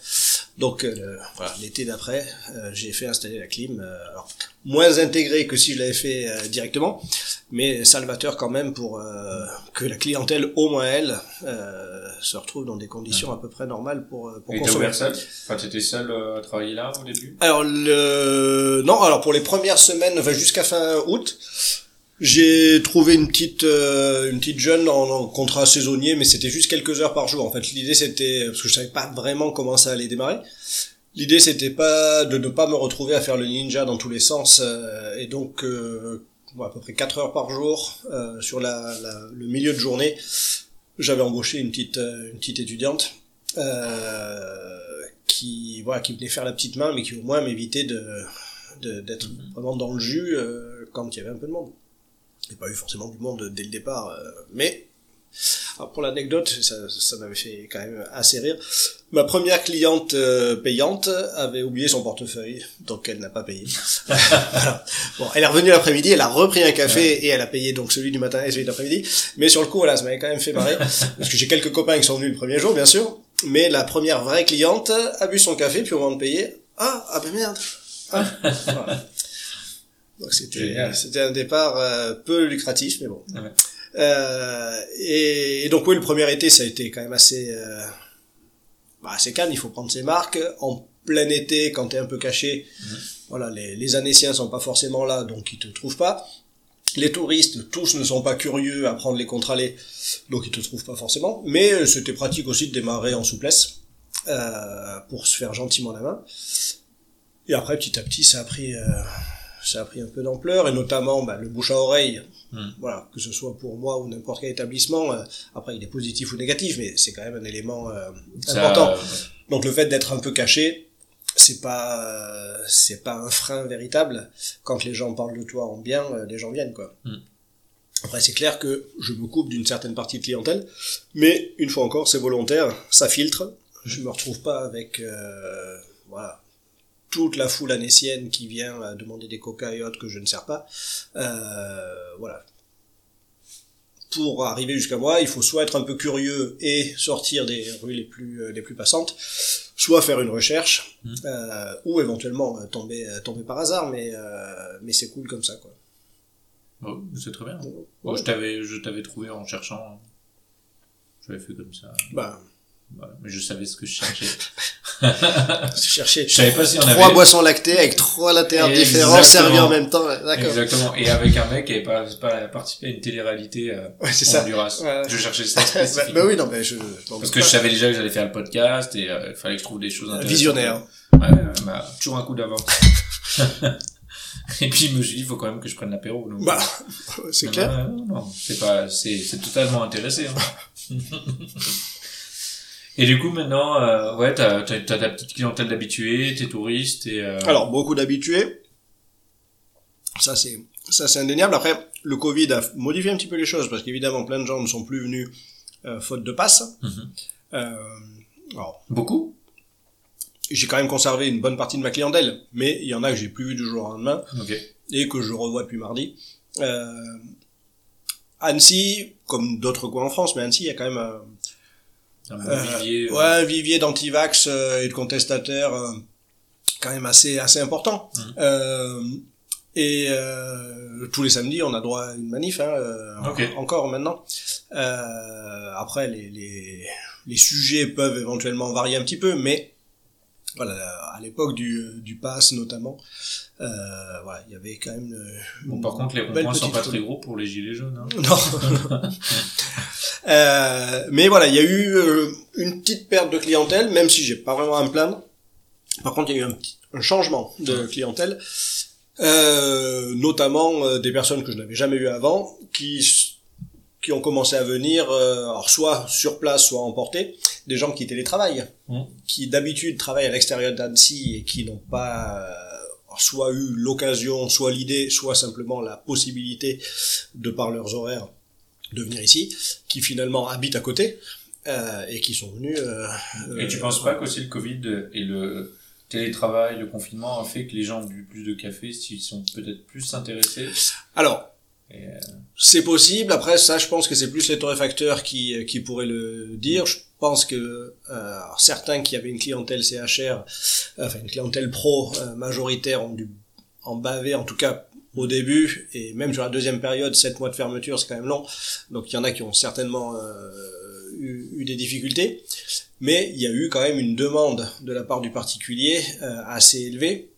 Donc, euh, voilà, l'été d'après, euh, j'ai fait installer la clim, euh, alors, moins intégrée que si je l'avais fait euh, directement, mais salvateur quand même pour euh, que la clientèle, au moins elle, euh, se retrouve dans des conditions à peu près normales pour, pour Et consommer. seul? Enfin, t'étais seul à travailler là au début? Alors le non, alors pour les premières semaines, enfin jusqu'à fin août, j'ai trouvé une petite euh, une petite jeune en, en contrat saisonnier, mais c'était juste quelques heures par jour. En fait, l'idée c'était parce que je savais pas vraiment comment ça allait démarrer. L'idée c'était pas de ne pas me retrouver à faire le ninja dans tous les sens euh, et donc euh, à peu près 4 heures par jour euh, sur la, la- le milieu de journée, j'avais embauché une petite euh, une petite étudiante euh, qui voilà qui venait faire la petite main mais qui au moins m'évitait de de- d'être vraiment dans le jus euh, quand il y avait un peu de monde. Il n'y a pas eu forcément du monde dès le départ, euh, mais alors pour l'anecdote, ça, ça m'avait fait quand même assez rire. Ma première cliente euh, payante avait oublié son portefeuille, donc elle n'a pas payé. Voilà. Bon, elle est revenue l'après-midi, elle a repris un café et elle a payé donc celui du matin et celui de l'après-midi. Mais sur le coup, voilà, ça m'avait quand même fait marrer parce que j'ai quelques copains qui sont venus le premier jour, bien sûr. Mais la première vraie cliente a bu son café puis au moment de payer, ah ah ben merde. Ah. Voilà. Donc c'était c'était un départ euh, peu lucratif, mais bon. Ouais. Euh, et, et donc oui, le premier été, ça a été quand même assez, euh, bah, assez calme. Il faut prendre ses marques. En plein été, quand t'es un peu caché, voilà, les, les Annéciens sont pas forcément là, donc ils te trouvent pas. Les touristes, tous ne sont pas curieux à prendre les contre-allées, donc ils te trouvent pas forcément. Mais euh, c'était pratique aussi de démarrer en souplesse. euh, pour se faire gentiment la main. Et après, petit à petit, ça a pris, euh, ça a pris un peu d'ampleur, et notamment bah, le bouche à oreille. Hmm. Voilà, que ce soit pour moi ou n'importe quel établissement. euh, après, il est positif ou négatif, mais c'est quand même un élément euh, Ça, important. euh, Donc le fait d'être un peu caché, c'est pas euh, c'est pas un frein véritable. Quand les gens parlent de toi en bien, les gens viennent quoi. Mm. Après c'est clair que je me coupe d'une certaine partie de clientèle, mais une fois encore c'est volontaire, ça filtre. Je me retrouve pas avec voilà toute la foule anécienne qui vient euh, demander des coca et autres que je ne sers pas. Euh, voilà. Pour arriver jusqu'à moi, il faut soit être un peu curieux et sortir des rues les plus euh, les plus passantes, soit faire une recherche, Mhm. euh, ou éventuellement euh, tomber tomber par hasard, mais euh, mais c'est cool comme ça quoi. bon, c'est très bien. Bon, je t'avais, je t'avais trouvé en cherchant. J'avais fait comme ça. Bah, Voilà. Mais je savais ce que je cherchais. chercher Je savais pas si on trois avait. boissons lactées avec trois latères différents servis en même temps. D'accord. Exactement. Et avec un mec qui avait pas, pas participé à une télé-réalité euh, Ouais, c'est ça. Ouais. Je cherchais ça bah, spécifiquement. bah oui, non, mais je. je Parce que je savais déjà que j'allais faire le podcast et euh, il fallait que je trouve des choses intéressantes. Visionnaire. Ouais, bah, toujours un coup d'avance. et puis je me suis dit, il faut quand même que je prenne l'apéro. donc. Bah, c'est Non, clair. Non, non, non, c'est pas, c'est, c'est totalement intéressé. Hein. Et du coup, maintenant, euh, ouais, t'as, t'as, t'as ta petite clientèle d'habitués, t'es touriste et. Euh... Alors, beaucoup d'habitués. Ça, c'est, ça, c'est indéniable. Après, le Covid a modifié un petit peu les choses parce qu'évidemment, plein de gens ne sont plus venus euh, faute de passe. Mhm. Euh, alors, Beaucoup? j'ai quand même conservé une bonne partie de ma clientèle, mais il y en a que j'ai plus vu du jour au lendemain et que je revois depuis mardi. Annecy, comme d'autres coins en France, mais Annecy, il y a quand même un, Euh, vivier. euh, ouais, un vivier d'antivax euh, et de contestataires quand même assez assez important. Euh, et euh, tous les samedis, on a droit à une manif, hein, euh, encore maintenant. Euh, après, les, les, les sujets peuvent éventuellement varier un petit peu, mais voilà, à l'époque du, du pass notamment, euh, voilà, il y avait quand même une, Bon, par contre, les ronds-points sont pas très gros pour les gilets jaunes. Hein. non. Euh, mais voilà, il y a eu euh, une petite perte de clientèle, même si j'ai pas vraiment à me plaindre. Par contre, il y a eu un, un changement de clientèle, euh, notamment euh, des personnes que je n'avais jamais eues avant, qui qui ont commencé à venir, euh, alors soit sur place, soit emportés, des gens qui télétravaillent, Mhm. qui d'habitude travaillent à l'extérieur d'Annecy et qui n'ont pas euh, soit eu l'occasion, soit l'idée, soit simplement la possibilité, de par leurs horaires, de venir ici, qui finalement habitent à côté euh, et qui sont venus. euh, Et tu euh, penses pas qu'aussi le Covid et le télétravail, le confinement a fait que les gens bu plus de café, s'ils sont peut-être plus intéressés? Alors, euh, c'est possible. Après, ça, je pense que c'est plus les torréfacteurs qui qui pourraient le dire. Je pense que euh, certains qui avaient une clientèle CHR, euh, enfin une clientèle pro euh, majoritaire, ont dû en baver, en tout cas au début, et même sur la deuxième période, sept mois de fermeture, c'est quand même long. Donc il y en a qui ont certainement euh, eu, eu des difficultés, mais il y a eu quand même une demande de la part du particulier euh, assez élevée.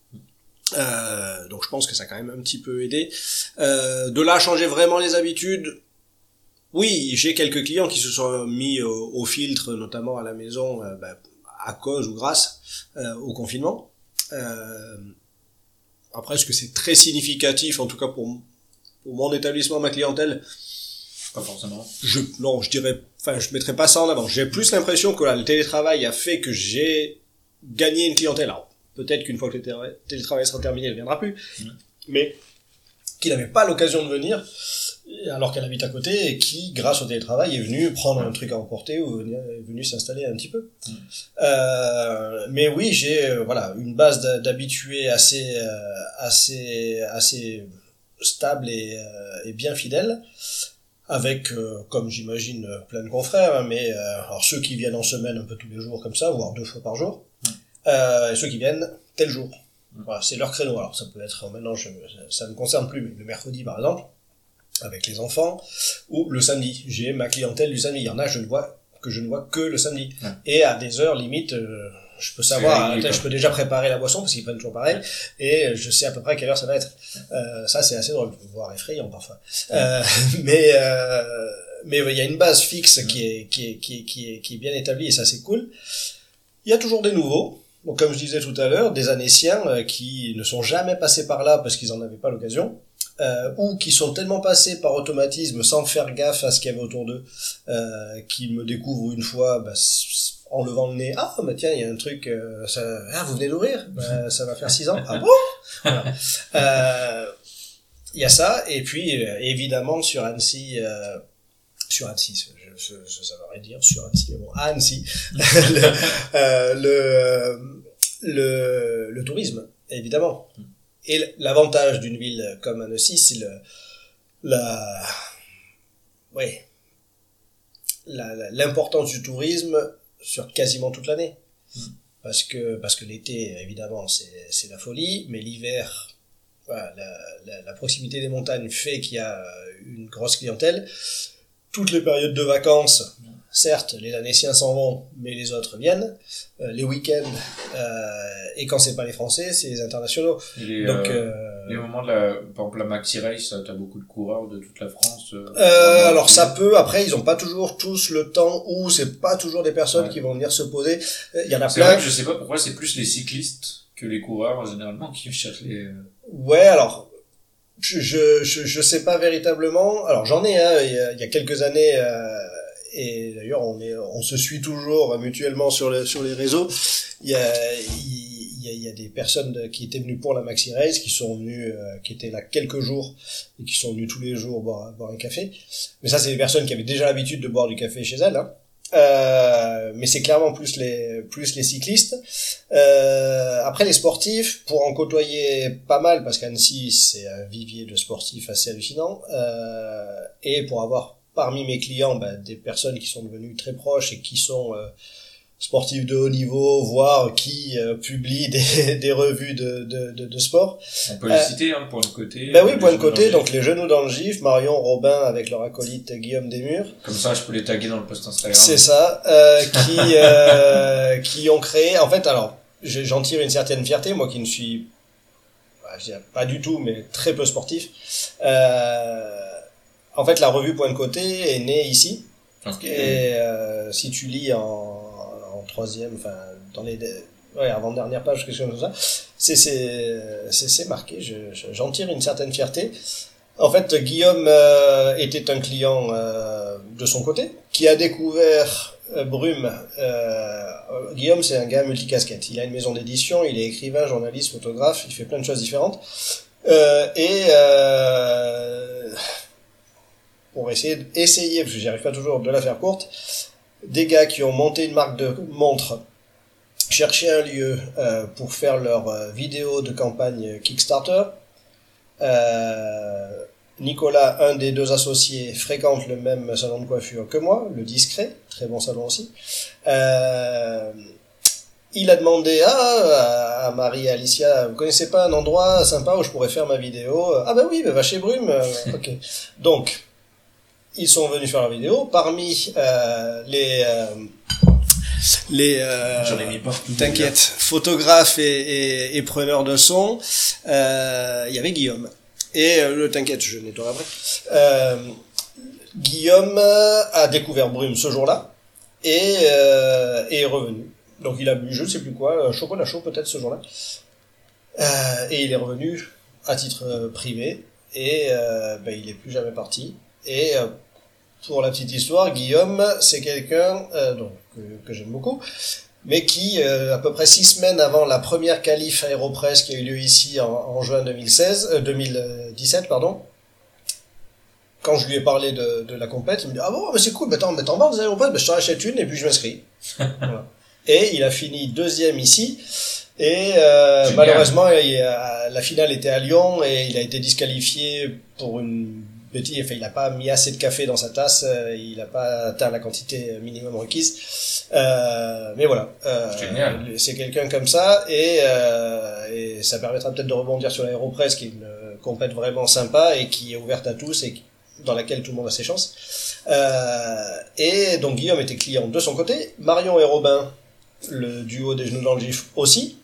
Euh, donc je pense que ça a quand même un petit peu aidé. Euh, de là changer vraiment les habitudes, oui, j'ai quelques clients qui se sont mis au, au filtre, notamment à la maison, euh, bah, à cause ou grâce euh, au confinement. Euh, après, est-ce que c'est très significatif, en tout cas pour, pour mon établissement, ma clientèle? Pas forcément. je, Non, je dirais, enfin, je mettrais pas ça en avant. J'ai plus l'impression que là, le télétravail a fait que j'ai gagné une clientèle. Alors, peut-être qu'une fois que le télétra- télétravail sera terminé, elle viendra plus. Mais qui n'avait pas l'occasion de venir, alors qu'elle habite à côté, et qui, grâce au télétravail, est venue prendre un truc à emporter ou est venue s'installer un petit peu. Euh, mais oui, j'ai euh, voilà une base d'habitués assez euh, assez assez stable et, et bien fidèle avec, euh, comme j'imagine, plein de confrères, hein, mais euh, alors ceux qui viennent en semaine un peu tous les jours comme ça, voire deux fois par jour, euh, ceux qui viennent tel jour. Voilà, c'est leur créneau. Alors ça peut être maintenant, je, ça ne me concerne plus, mais le mercredi par exemple, avec les enfants, ou le samedi. J'ai ma clientèle du samedi. Il y en a, je ne vois que je ne vois que le samedi. Ouais. Et à des heures limite, euh, je peux savoir, je peux déjà préparer la boisson parce qu'ils prennent toujours pareil, et je sais à peu près à quelle heure ça va être. Euh, ça c'est assez drôle, voire effrayant parfois. Euh, mais euh, mais ouais, il y a une base fixe qui est qui est qui est qui est, qui est bien établie et ça c'est cool. Il y a toujours des nouveaux. Donc, comme je disais tout à l'heure, des Annéciens euh, qui ne sont jamais passés par là parce qu'ils n'en avaient pas l'occasion, euh, ou qui sont tellement passés par automatisme sans faire gaffe à ce qu'il y avait autour d'eux, euh, qui me découvrent une fois bah, en levant le nez. Ah, bah tiens, il y a un truc. euh, ça... Ah, vous venez d'ouvrir Bah, Ça va faire six ans. Ah bon? Voilà. Euh, Il y a ça, et puis euh, évidemment sur Annecy. Euh, sur Annecy, je, je, je savais rien dire sur Annecy, bon, Annecy, le, euh, le, le, le tourisme, évidemment. Et l'avantage d'une ville comme Annecy, c'est le, la, ouais, l'importance du tourisme sur quasiment toute l'année. Parce que, parce que l'été, évidemment, c'est, la folie, mais l'hiver, la, la proximité des montagnes fait qu'il y a une grosse clientèle. Toutes les périodes de vacances, certes, les Annéciens s'en vont, mais les autres viennent. Euh, les week-ends, euh, et quand c'est pas les Français, c'est les internationaux. Les, Donc, euh, euh, les moments de la, par exemple, la Maxi Race, t'as beaucoup de coureurs de toute la France. euh, Euh, alors ça peut, après ils ont pas toujours tous le temps ou c'est pas toujours des personnes Ouais. qui vont venir se poser. Il y en a C'est vrai plein. que je sais pas pourquoi c'est plus les cyclistes que les coureurs, généralement, qui cherchent les... Ouais, alors je, je, je, sais pas véritablement. Alors j'en ai un il, y a, il y a quelques années euh, et d'ailleurs on est on se suit toujours mutuellement sur le, sur les réseaux. Il y a il y a, il y a des personnes qui étaient venues pour la Maxi Race, qui sont venues, euh, qui étaient là quelques jours et qui sont venues tous les jours boire, boire un café. Mais ça, c'est des personnes qui avaient déjà l'habitude de boire du café chez elles. Hein. Euh, mais c'est clairement plus les plus les cyclistes. Euh, après les sportifs, pour en côtoyer pas mal, parce qu'Annecy c'est un vivier de sportifs assez hallucinant, euh, et pour avoir parmi mes clients bah, des personnes qui sont devenues très proches et qui sont euh, sportifs de haut niveau, voire qui euh, publient des, des revues de, de, de, de sport. On peut Euh, les citer, hein, point de côté. Ben oui, euh, point de côté, donc les genoux dans le gif, Marion, Robin avec leur acolyte Guillaume Desmurs. Comme ça, je peux les taguer dans le post Instagram. C'est ça, euh, qui euh, qui ont créé. En fait, alors je- j'en tire une certaine fierté, moi qui ne suis bah, je dirais pas du tout, mais très peu sportif. Euh, en fait, la revue Point de côté est née ici. Et euh, si tu lis en, troisième, enfin dans les ouais, avant dernière page, quelque chose comme ça, c'est c'est c'est marqué. Je- je- J'en tire une certaine fierté. En fait, Guillaume euh, était un client euh, de son côté qui a découvert euh, Brume. Guillaume, c'est un gars multicasquette. Il a une maison d'édition, il est écrivain, journaliste, photographe, il fait plein de choses différentes. Et pour essayer, essayer, parce que j'y arrive pas toujours de la faire courte, des gars qui ont monté une marque de montres, cherché un lieu euh, pour faire leur euh, vidéo de campagne Kickstarter. Euh, Nicolas, un des deux associés, fréquente le même salon de coiffure que moi, le discret, très bon salon aussi. Il a demandé à, Marie et Alicia, vous connaissez pas un endroit sympa où je pourrais faire ma vidéo? Ah ben oui, ben va chez Brume. Donc, ils sont venus faire la vidéo. Parmi euh, les euh, les euh, J'en ai mis partout. T'inquiète, photographe et, et, et preneur de son, euh, il y avait Guillaume. Et euh, le t'inquiète, je nettoie après. Euh, Guillaume a découvert Brume ce jour-là et est revenu. Donc il a bu, je ne sais plus quoi, chocolat chaud peut-être ce jour-là. Et il est revenu à titre privé et ben, il est plus jamais parti. Et pour la petite histoire, Guillaume, c'est quelqu'un euh, donc, que, que j'aime beaucoup, mais qui, euh, à peu près six semaines avant la première qualif Aéropress qui a eu lieu ici en, en juin 2016, euh, 2017, pardon, quand je lui ai parlé de, de la compète, il me dit « Ah bon, mais c'est cool, mais attends, mais t'en vends des Aéropress ben, Je t'en achète une et puis je m'inscris. Voilà. Et il a fini deuxième ici, et euh, malheureusement, il a- la finale était à Lyon et il a été disqualifié pour une Enfin, il n'a pas mis assez de café dans sa tasse, euh, il n'a pas atteint la quantité minimum requise. Euh, mais voilà, euh, c'est quelqu'un comme ça et, euh, et ça permettra peut-être de rebondir sur l'Aéropress qui est une compète vraiment sympa et qui est ouverte à tous et dans laquelle tout le monde a ses chances. Euh, et donc Guillaume était client de son côté, Marion et Robin, le duo des genoux dans le gif aussi,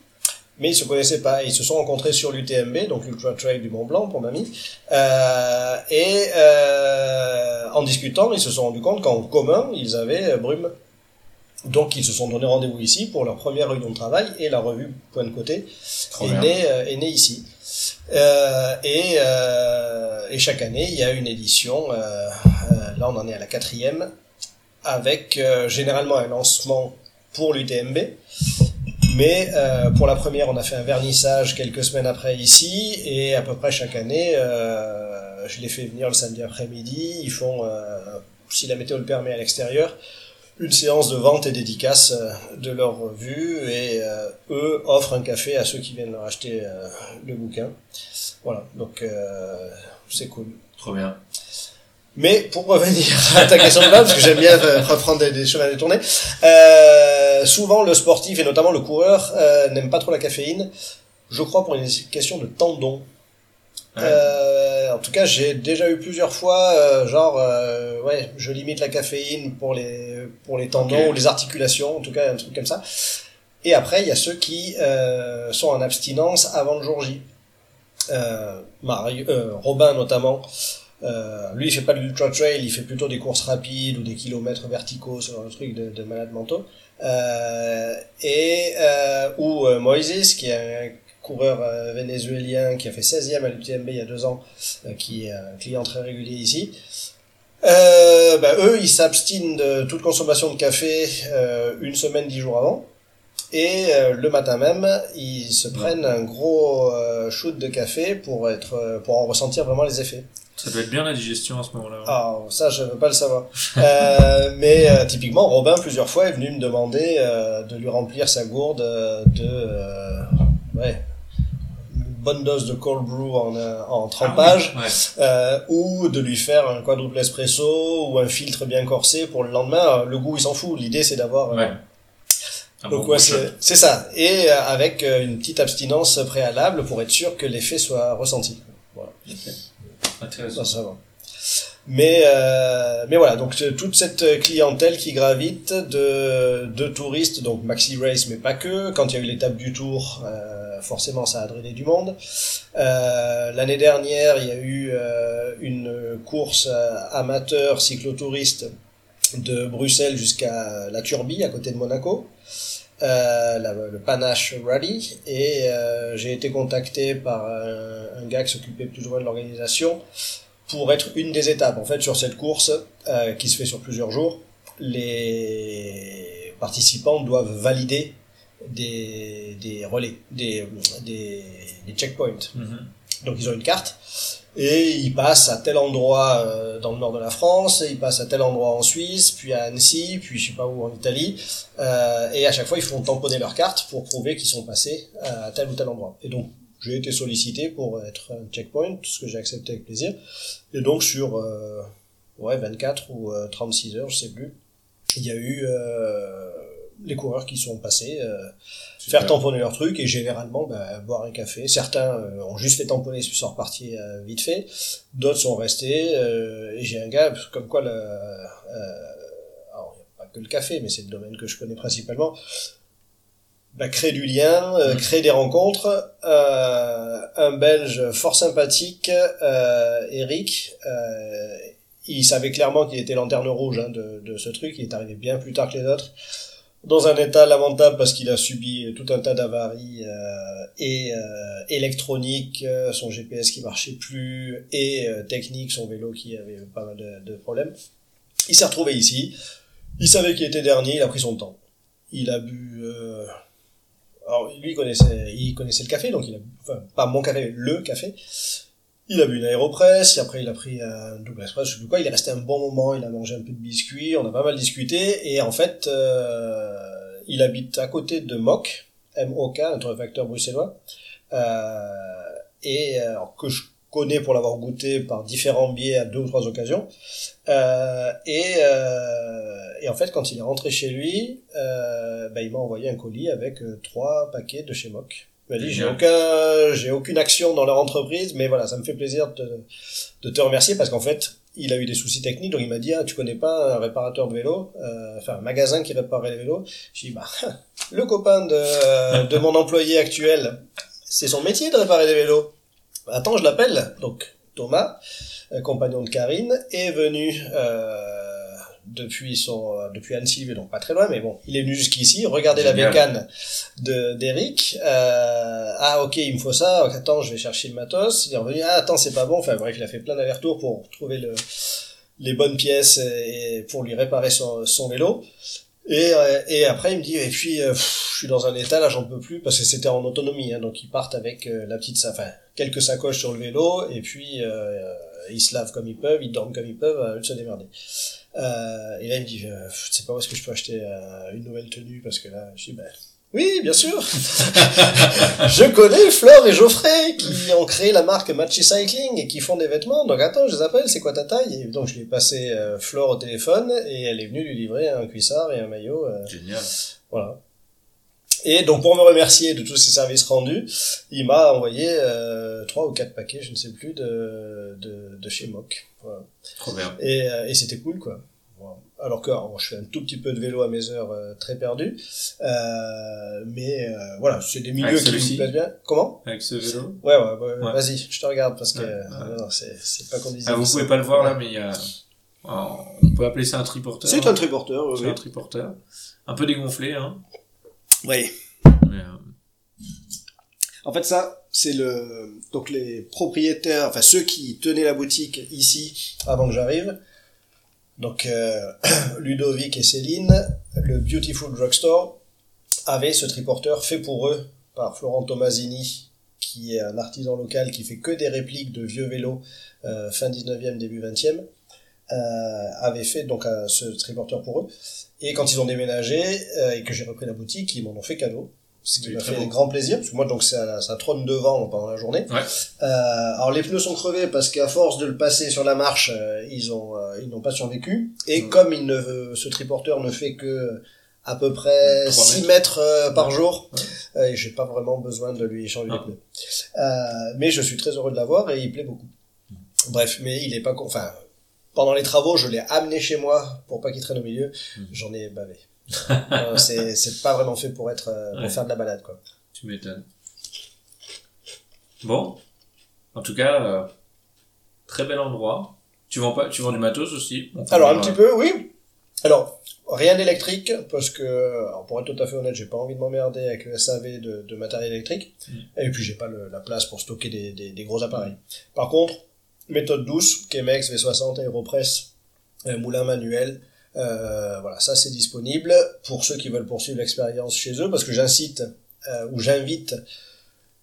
mais ils se connaissaient pas. Ils se sont rencontrés sur l'UTMB, donc l'Ultra Trail du Mont Blanc pour mamie. Euh, et euh, en discutant, ils se sont rendus compte qu'en commun, ils avaient euh, Brume. Donc ils se sont donné rendez-vous ici pour leur première réunion de travail et la revue Point de côté Trop est bien. née, euh, est née ici. Euh, et, euh, et chaque année, il y a une édition. euh, là, on en est à la quatrième, avec généralement un lancement pour l'UTMB. Mais euh, pour la première, on a fait un vernissage quelques semaines après ici, et à peu près chaque année, euh, je les fais venir le samedi après-midi. Ils font, euh, si la météo le permet, à l'extérieur, une séance de vente et dédicace euh, de leur revue, et euh, eux offrent un café à ceux qui viennent leur acheter le bouquin. Voilà, donc c'est cool. Trop bien. Mais pour revenir à ta question de base, parce que j'aime bien euh, reprendre des, des chemins détournés, euh, souvent le sportif et notamment le coureur euh, n'aime pas trop la caféine. Je crois pour une question de tendon. Ouais. Euh, en tout cas, j'ai déjà eu plusieurs fois, euh, genre, euh, ouais, je limite la caféine pour les pour les tendons ou les articulations, en tout cas un truc comme ça. Et après, il y a ceux qui euh, sont en abstinence avant le jour J. Euh, Mario, euh, Robin notamment, euh, lui il fait pas de l'ultra trail, il fait plutôt des courses rapides ou des kilomètres verticaux, ce genre de truc de, de malades mentaux. Euh, et euh, ou euh, Moises qui est un coureur euh, vénézuélien qui a fait 16e à l'UTMB il y a deux ans, qui est un client très régulier ici. Bah, eux, ils s'abstinent de toute consommation de café une semaine, dix jours avant. Et euh, le matin même, ils se prennent un gros euh, shoot de café pour être, pour en ressentir vraiment les effets. Ça doit être bien la digestion à ce moment-là. Ah, ça, je veux pas le savoir. Euh, mais euh, typiquement, Robin, plusieurs fois, est venu me demander euh, de lui remplir sa gourde de ouais, une bonne dose de cold brew en, en trempage, Ah oui, ouais. ou de lui faire un quadruple espresso ou un filtre bien corsé pour le lendemain. Le goût, il s'en fout. L'idée, c'est d'avoir... Ouais. Donc bon ouais, c'est ça. Et avec une petite abstinence préalable pour être sûr que l'effet soit ressenti. Voilà. Intéressant. Mais, euh, mais voilà, donc euh, toute cette clientèle qui gravite de, de touristes, donc Maxi Race, mais pas que. Quand il y a eu l'étape du Tour, euh, forcément ça a drainé du monde. Euh, L'année dernière, il y a eu euh, une course euh, amateur cyclotouriste de Bruxelles jusqu'à la Turbie, à côté de Monaco. Euh, la- le Panache Rally et euh, j'ai été contacté par un, un gars qui s'occupait plus ou moins de l'organisation pour être une des étapes. En fait, sur cette course, euh, qui se fait sur plusieurs jours, les participants doivent valider des, des relais, des, des, des checkpoints. Mhm. Donc ils ont une carte et ils passent à tel endroit euh, dans le nord de la France, ils passent à tel endroit en Suisse, puis à Annecy, puis je sais pas où en Italie, euh, et à chaque fois ils font tamponner leur carte pour prouver qu'ils sont passés à tel ou tel endroit. Et donc j'ai été sollicité pour être un checkpoint, ce que j'ai accepté avec plaisir. Et donc sur euh, ouais 24 ou euh, 36 heures, je sais plus, il y a eu euh, les coureurs qui sont passés. euh, faire tamponner leur truc et généralement bah, boire un café. Certains euh, ont juste fait tamponner puis sont repartis euh, vite fait. D'autres sont restés et j'ai un gars comme quoi le alors il n'y a pas que le café mais c'est le domaine que je connais principalement. Bah, créer du lien, Mhm. créer des rencontres. Un Belge fort sympathique, Eric, il savait clairement qu'il était lanterne rouge hein, de, de ce truc. Il est arrivé bien plus tard que les autres dans un état lamentable parce qu'il a subi tout un tas d'avaries euh, et euh, électroniques, euh, son GPS qui marchait plus et euh, technique, son vélo qui avait pas mal de, de problèmes. Il s'est retrouvé ici. Il savait qu'il était dernier. Il a pris son temps. Il a bu. Euh... Alors lui il connaissait, il connaissait le café, donc il a, enfin pas mon café, le café. Il a bu une aéropress, et après il a pris un double espresso, je sais plus quoi, il est resté un bon moment, il a mangé un peu de biscuits, on a pas mal discuté, et en fait, euh, il habite à côté de MOC, M-O-K, un torréfacteur bruxellois, euh, et euh, que je connais pour l'avoir goûté par différents biais à deux ou trois occasions, euh, et, euh, et en fait, quand il est rentré chez lui, bah, il m'a envoyé un colis avec trois paquets de chez MOC. Il m'a dit, j'ai aucun, j'ai aucune action dans leur entreprise, mais voilà, ça me fait plaisir de, te- de te remercier parce qu'en fait, il a eu des soucis techniques, donc il m'a dit, ah, tu connais pas un réparateur de vélo, euh, enfin, un magasin qui réparait les vélos. J'ai dit, bah, le copain de, de mon employé actuel, c'est son métier de réparer des vélos. Attends, je l'appelle. Donc, Thomas, euh, compagnon de Karine, est venu, euh, depuis son euh, depuis Annecy, donc pas très loin, mais bon, il est venu jusqu'ici, regarder la bécane de d'Eric. Euh, ah ok, il me faut ça. Attends, je vais chercher le matos. Il est revenu. Ah attends, c'est pas bon. Enfin bref, il a fait plein d'allers-retours pour trouver le les bonnes pièces et pour lui réparer son, son vélo. Et, euh, et après, il me dit, et puis, euh, pff, je suis dans un état, là, j'en peux plus, parce que c'était en autonomie, hein, donc ils partent avec euh, la petite, enfin, quelques sacoches sur le vélo, et puis, euh, ils se lavent comme ils peuvent, ils dorment comme ils peuvent, eux de se démerder. Euh, et là, il me dit, euh, je sais pas où est-ce que je peux acheter euh, une nouvelle tenue, parce que là, je dis, ben, oui, bien sûr. je connais Flore et Geoffrey qui ont créé la marque Matchy Cycling et qui font des vêtements. Donc attends, je les appelle, c'est quoi ta taille? Et donc je lui ai passé euh, Flore au téléphone et elle est venue lui livrer un cuissard et un maillot. euh, Génial. voilà. Et donc pour me remercier de tous ces services rendus, il m'a envoyé euh, trois ou quatre paquets, je ne sais plus, de, de, de chez Mock. Voilà. Trop bien. Et, euh, et c'était cool, quoi. Voilà. Alors que alors, je fais un tout petit peu de vélo à mes heures euh, très perdues, euh, mais euh, voilà, c'est des milieux Avec qui me plaisent bien. Comment? Avec ce vélo? Ouais, ouais, ouais, Ouais. vas-y, je te regarde parce que Ouais, ouais. non, c'est pas conduisant. Ah, vous pouvez pas le voir là, mais il y a. Alors, On peut appeler ça un triporteur. C'est un triporteur, oui. C'est un triporteur. Un peu dégonflé, hein. Oui. Mais, euh, En fait, ça, c'est le donc les propriétaires, enfin ceux qui tenaient la boutique ici avant que j'arrive. Donc euh, Ludovic et Céline, le Beautiful Drugstore, avaient ce triporteur fait pour eux par Florent Tomasini, qui est un artisan local qui fait que des répliques de vieux vélos euh, fin 19e, début 20e. Euh, avait fait donc ce triporteur pour eux. Et quand ils ont déménagé euh, et que j'ai repris la boutique, ils m'en ont fait cadeau. Ce qui m'a fait beau. grand plaisir, parce que moi, donc, ça, ça trône devant pendant la journée. Ouais. Euh, alors, les pneus sont crevés parce qu'à force de le passer sur la marche, euh, ils ont, euh, ils n'ont pas survécu. Et Mm. comme il ne, ce triporteur ne fait que à peu près Trois 6 mètres. mètres euh, par Ouais. jour, Ouais. euh, et j'ai pas vraiment besoin de lui changer Ah. les pneus. Euh, mais je suis très heureux de l'avoir et il plaît beaucoup. Bref, mais il est pas, con- enfin, pendant les travaux, je l'ai amené chez moi pour pas qu'il traîne au milieu. Mm. J'en ai bavé. Euh, c'est, pas vraiment fait pour être, euh, pour Ouais. faire de la balade, quoi. tu m'étonnes. Bon. En tout cas, euh, très bel endroit. Tu vends pas, tu vends du matos aussi. Alors, un petit peu, oui. Alors, rien d'électrique, parce que, alors, pour être tout à fait honnête, j'ai pas envie de m'emmerder avec le SAV de, de matériel électrique. Mm. Et puis, j'ai pas le- la place pour stocker des, des, des gros appareils. Par contre, méthode douce, Chemex, V60, Aeropress, euh, moulin manuel, euh, voilà, ça c'est disponible pour ceux qui veulent poursuivre l'expérience chez eux, parce que j'incite, euh, ou j'invite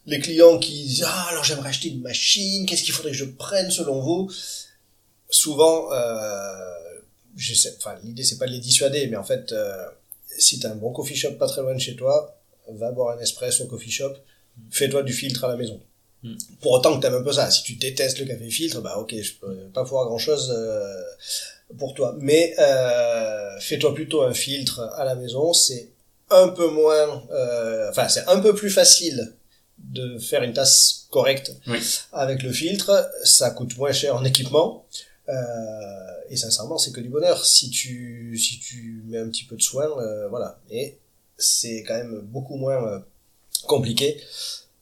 les clients qui disent, ah, alors j'aimerais acheter une machine, qu'est-ce qu'il faudrait que je prenne selon vous? Souvent, l'idée c'est pas de les dissuader, mais en fait, si t'as un bon coffee shop pas très loin de chez toi, va boire un espresso au coffee shop, fais-toi du filtre à la maison. Mm. Pour autant que t'aimes un peu ça. Si tu détestes le café filtre, bah ok, je peux pas pouvoir grand chose pour toi. Mais euh, fais-toi plutôt un filtre à la maison, c'est un peu moins, euh, enfin c'est un peu plus facile de faire une tasse correcte Oui. avec le filtre, ça coûte moins cher en équipement. Euh, et sincèrement, c'est que du bonheur. Si tu, si tu mets un petit peu de soin, euh, voilà. Et c'est quand même beaucoup moins euh, compliqué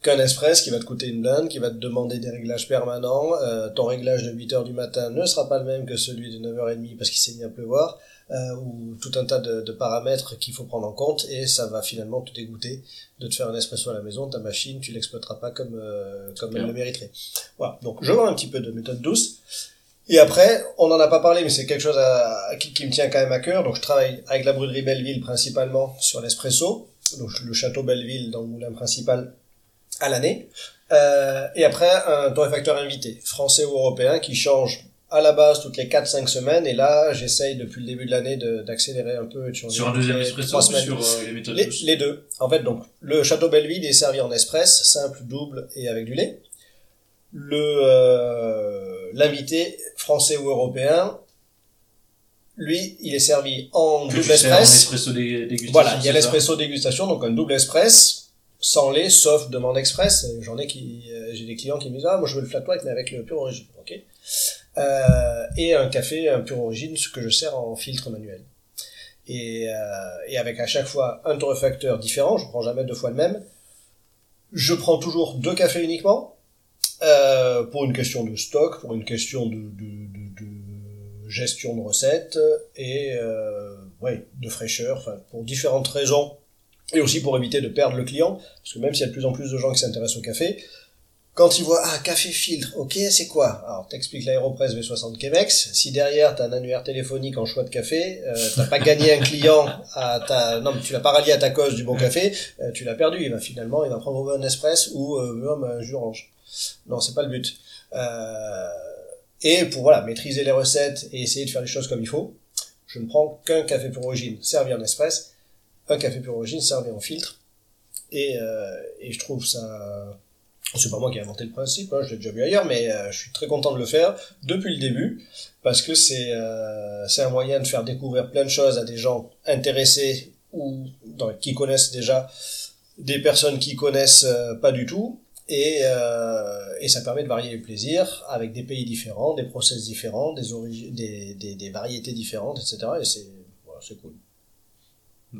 qu'un express qui va te coûter une blinde, qui va te demander des réglages permanents. Euh, ton réglage de 8 heures du matin ne sera pas le même que celui de 9h30 parce qu'il s'est mis à pleuvoir, euh, ou tout un tas de, de paramètres qu'il faut prendre en compte, et ça va finalement te dégoûter de te faire un espresso à la maison. Ta machine, tu l'exploiteras pas comme, euh, comme elle le mériterait. Voilà. Donc, je vends un petit peu de méthode douce. Et après, on n'en a pas parlé, mais c'est quelque chose à, qui, qui me tient quand même à cœur. Donc, je travaille avec la brûlerie Belleville principalement sur l'espresso. Donc, le château Belleville dans le moulin principal à l'année. Euh, et après, un torréfacteur invité, français ou européen, qui change à la base toutes les 4-5 semaines. Et là, j'essaye depuis le début de l'année d'accélérer un peu. et de changer Sur un deuxième espresso sur euh, les méthodes Les, les deux. En fait, donc, le Château Belleville est servi en espresso, simple, double et avec du lait. Le, euh, l'invité, français ou européen, lui, il est servi en que double espresso. Voilà, il y a l'espresso dégustation, donc un double espresso, sans lait, sauf demande express. J'en ai qui, euh, j'ai des clients qui me disent, ah, moi je veux le flat white, mais avec le pur origine. Ok. Euh, et un café, un pur origine, ce que je sers en filtre manuel. Et, euh, et avec à chaque fois un torréfacteur différent, je prends jamais deux fois le même. Je prends toujours deux cafés uniquement, pour une question de stock, pour une question de, de, de, gestion de recettes et ouais, de fraîcheur, pour différentes raisons. Et aussi pour éviter de perdre le client, parce que même s'il y a de plus en plus de gens qui s'intéressent au café, quand ils voient, ah, café filtre, ok, c'est quoi? Alors, t'expliques l'Aéropress V60 Chemex. Si derrière, t'as un annuaire téléphonique en choix de café, euh, t'as pas gagné un client à ta... Non, mais tu l'as pas rallié à ta cause du bon café, euh, tu l'as perdu. Il va finalement, il va prendre un espresso ou euh, un jus orange. Non, c'est pas le but. Euh, et pour, voilà, maîtriser les recettes et essayer de faire les choses comme il faut, je ne prends qu'un café pour origine servi en espresso, un café pour origine servi en filtre. Et, euh, et je trouve ça c'est pas moi qui ai inventé le principe, hein, je l'ai déjà vu ailleurs, mais euh, je suis très content de le faire depuis le début parce que c'est euh, un moyen de faire découvrir plein de choses à des gens intéressés ou qui connaissent déjà des personnes qui connaissent euh, pas du tout et et ça permet de varier les plaisirs avec des pays différents, des process différents, des des, des, des variétés différentes, etc. Et c'est voilà, cool.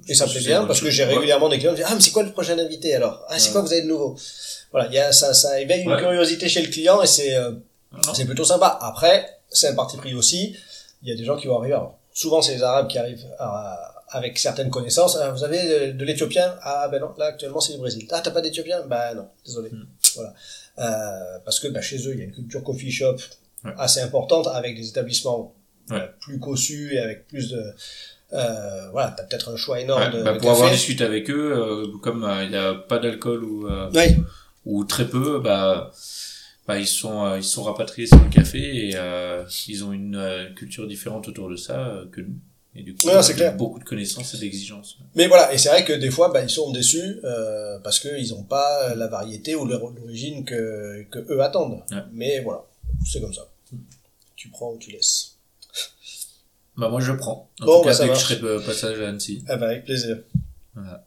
Et ça me plaît bien parce que j'ai régulièrement des clients qui disent ah mais c'est quoi le prochain invité alors? Ah c'est quoi vous avez de nouveau? Voilà, il y a ça, ça éveille une curiosité chez le client et c'est euh, c'est plutôt sympa. Après, c'est un parti pris aussi. Il y a des gens qui vont arriver. souvent, c'est les Arabes qui arrivent avec certaines connaissances. Ah, vous avez de, l'Éthiopien? Ah ben non, là actuellement c'est le Brésil. Ah t'as pas d'Éthiopien? Ben non, désolé. Hmm. Voilà, euh, parce que bah, chez eux il y a une culture coffee shop assez importante avec des établissements euh, plus cossus et avec plus de euh, voilà, t'as peut-être un choix énorme de, bah, pour avoir discuté avec eux, euh, comme il n'y a pas d'alcool ou oui ou très peu, bah, bah ils sont euh, ils sont rapatriés sur le café et euh, ils ont une euh, culture différente autour de ça euh, que nous. Et du coup, c'est clair. beaucoup de connaissances et d'exigences. Mais voilà, et c'est vrai que des fois, bah, ils sont déçus euh, parce qu'ils n'ont pas la variété ou l'origine que, que eux attendent. Mais voilà, c'est comme ça. Tu prends ou tu laisses. Bah moi je prends. En bon, tout cas, bah, dès que je serai passage à Annecy. Ah bah avec plaisir. Voilà.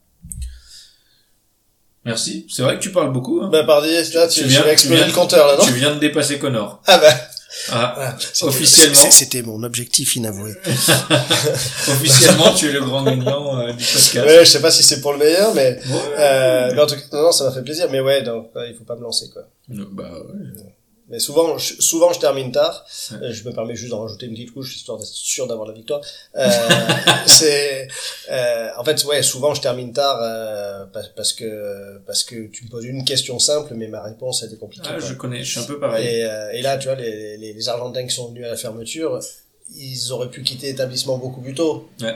Merci. C'est vrai que tu parles beaucoup. Hein. Bah, par là, tu, tu viens, exploser le compteur, là, non? Tu viens de dépasser Connor. Ah bah. Ah, officiellement. C'était mon objectif inavoué. officiellement, tu es le grand gagnant euh, du podcast. Ouais, je sais pas si c'est pour le meilleur, mais, euh, mais en tout cas, non, non, ça m'a fait plaisir. Mais ouais, donc, il faut pas me lancer, quoi. Bah ouais. Mais souvent, je, souvent je termine tard. Euh, je me permets juste d'en rajouter une petite couche histoire d'être sûr d'avoir la victoire. Euh, c'est, euh, en fait, ouais, souvent je termine tard euh, parce que parce que tu me poses une question simple, mais ma réponse était compliquée. Ah, je connais, je suis un peu pareil. Et, euh, et là, tu vois, les, les, les Argentins qui sont venus à la fermeture, ils auraient pu quitter l'établissement beaucoup plus tôt. Ouais.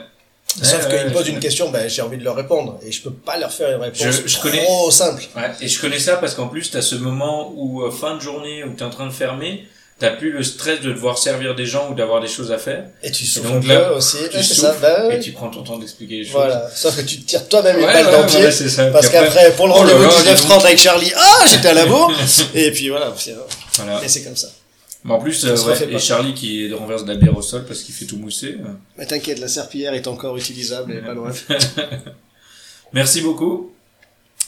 Sauf qu'ils me posent une question, ben, j'ai envie de leur répondre. Et je peux pas leur faire une réponse je, je trop simple. Ouais, et je connais ça parce qu'en plus, tu as ce moment où, euh, fin de journée, où tu es en train de fermer, t'as plus le stress de devoir servir des gens ou d'avoir des choses à faire. Et tu souffles un peu aussi. Tu ça, ben, et tu prends ton temps d'expliquer les choses. Voilà. Sauf que tu te tires toi-même une balle dans le pied. parce qu'après, pour le oh rendez-vous 19h30 avec Charlie, ah, j'étais à la bourre. et puis voilà. voilà. Et c'est comme ça. Mais en plus, euh, ouais, et Charlie qui renverse de la bière au sol parce qu'il fait tout mousser. Euh. Mais t'inquiète, la serpillière est encore utilisable, elle est pas loin. merci beaucoup.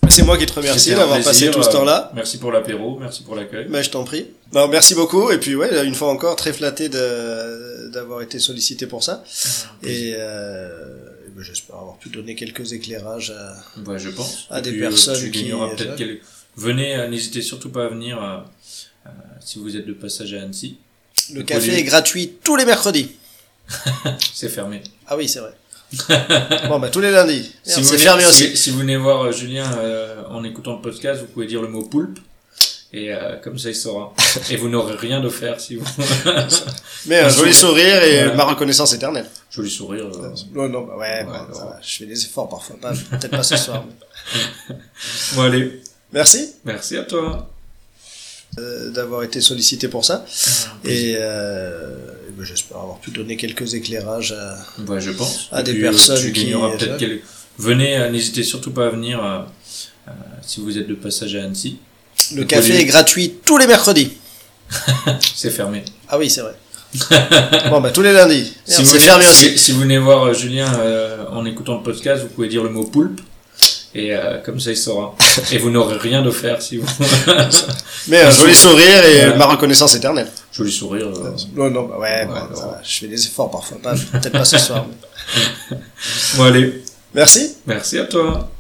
C'est moi qui te remercie d'avoir passé tout ce temps-là. Euh, merci pour l'apéro, merci pour l'accueil. Bah, je t'en prie. Bah, merci beaucoup. Et puis, ouais, une fois encore, très flatté d'avoir été sollicité pour ça. Ah, et, euh, bah, j'espère avoir pu donner quelques éclairages à, ouais, je pense. à des personnes tu qui... peut-être Venez, n'hésitez surtout pas à venir si vous êtes de passage à Annecy. Le café est gratuit tous les mercredis. c'est fermé. Ah oui, c'est vrai. bon, bah tous les lundis. Si vous, venez, aussi. Si, vous venez voir euh, Julien euh, en écoutant le podcast, vous pouvez dire le mot poulpe. Et euh, comme ça, il saura. et vous n'aurez rien d'offert si vous... Mais un joli sourire et ma reconnaissance éternelle. Joli sourire. Non, non, bah ouais, bah, je fais des efforts parfois. Peut-être pas ce soir. bon, allez. Merci. Merci à toi. Euh, d'avoir été sollicité pour ça. Ah, et euh, ben, j'espère avoir pu donner quelques éclairages à, ouais, je pense. à des personnes qui... Venez, euh, n'hésitez surtout pas à venir euh, si vous êtes de passage à Annecy. Le, café est gratuit tous les mercredis. c'est fermé. Ah oui, c'est vrai. bon, bah tous les lundis. Si, vous, fermé aussi. si, vous venez voir Julien en écoutant le podcast, vous pouvez dire le mot poulpe. Et euh, comme ça, il saura. Et vous n'aurez rien d'offert si vous. Mais un joli sourire et ma reconnaissance éternelle. Joli sourire. Euh... Non, non, bah ouais, bah, je fais des efforts parfois. Peut-être pas ce soir. bon, allez. Merci. Merci à toi.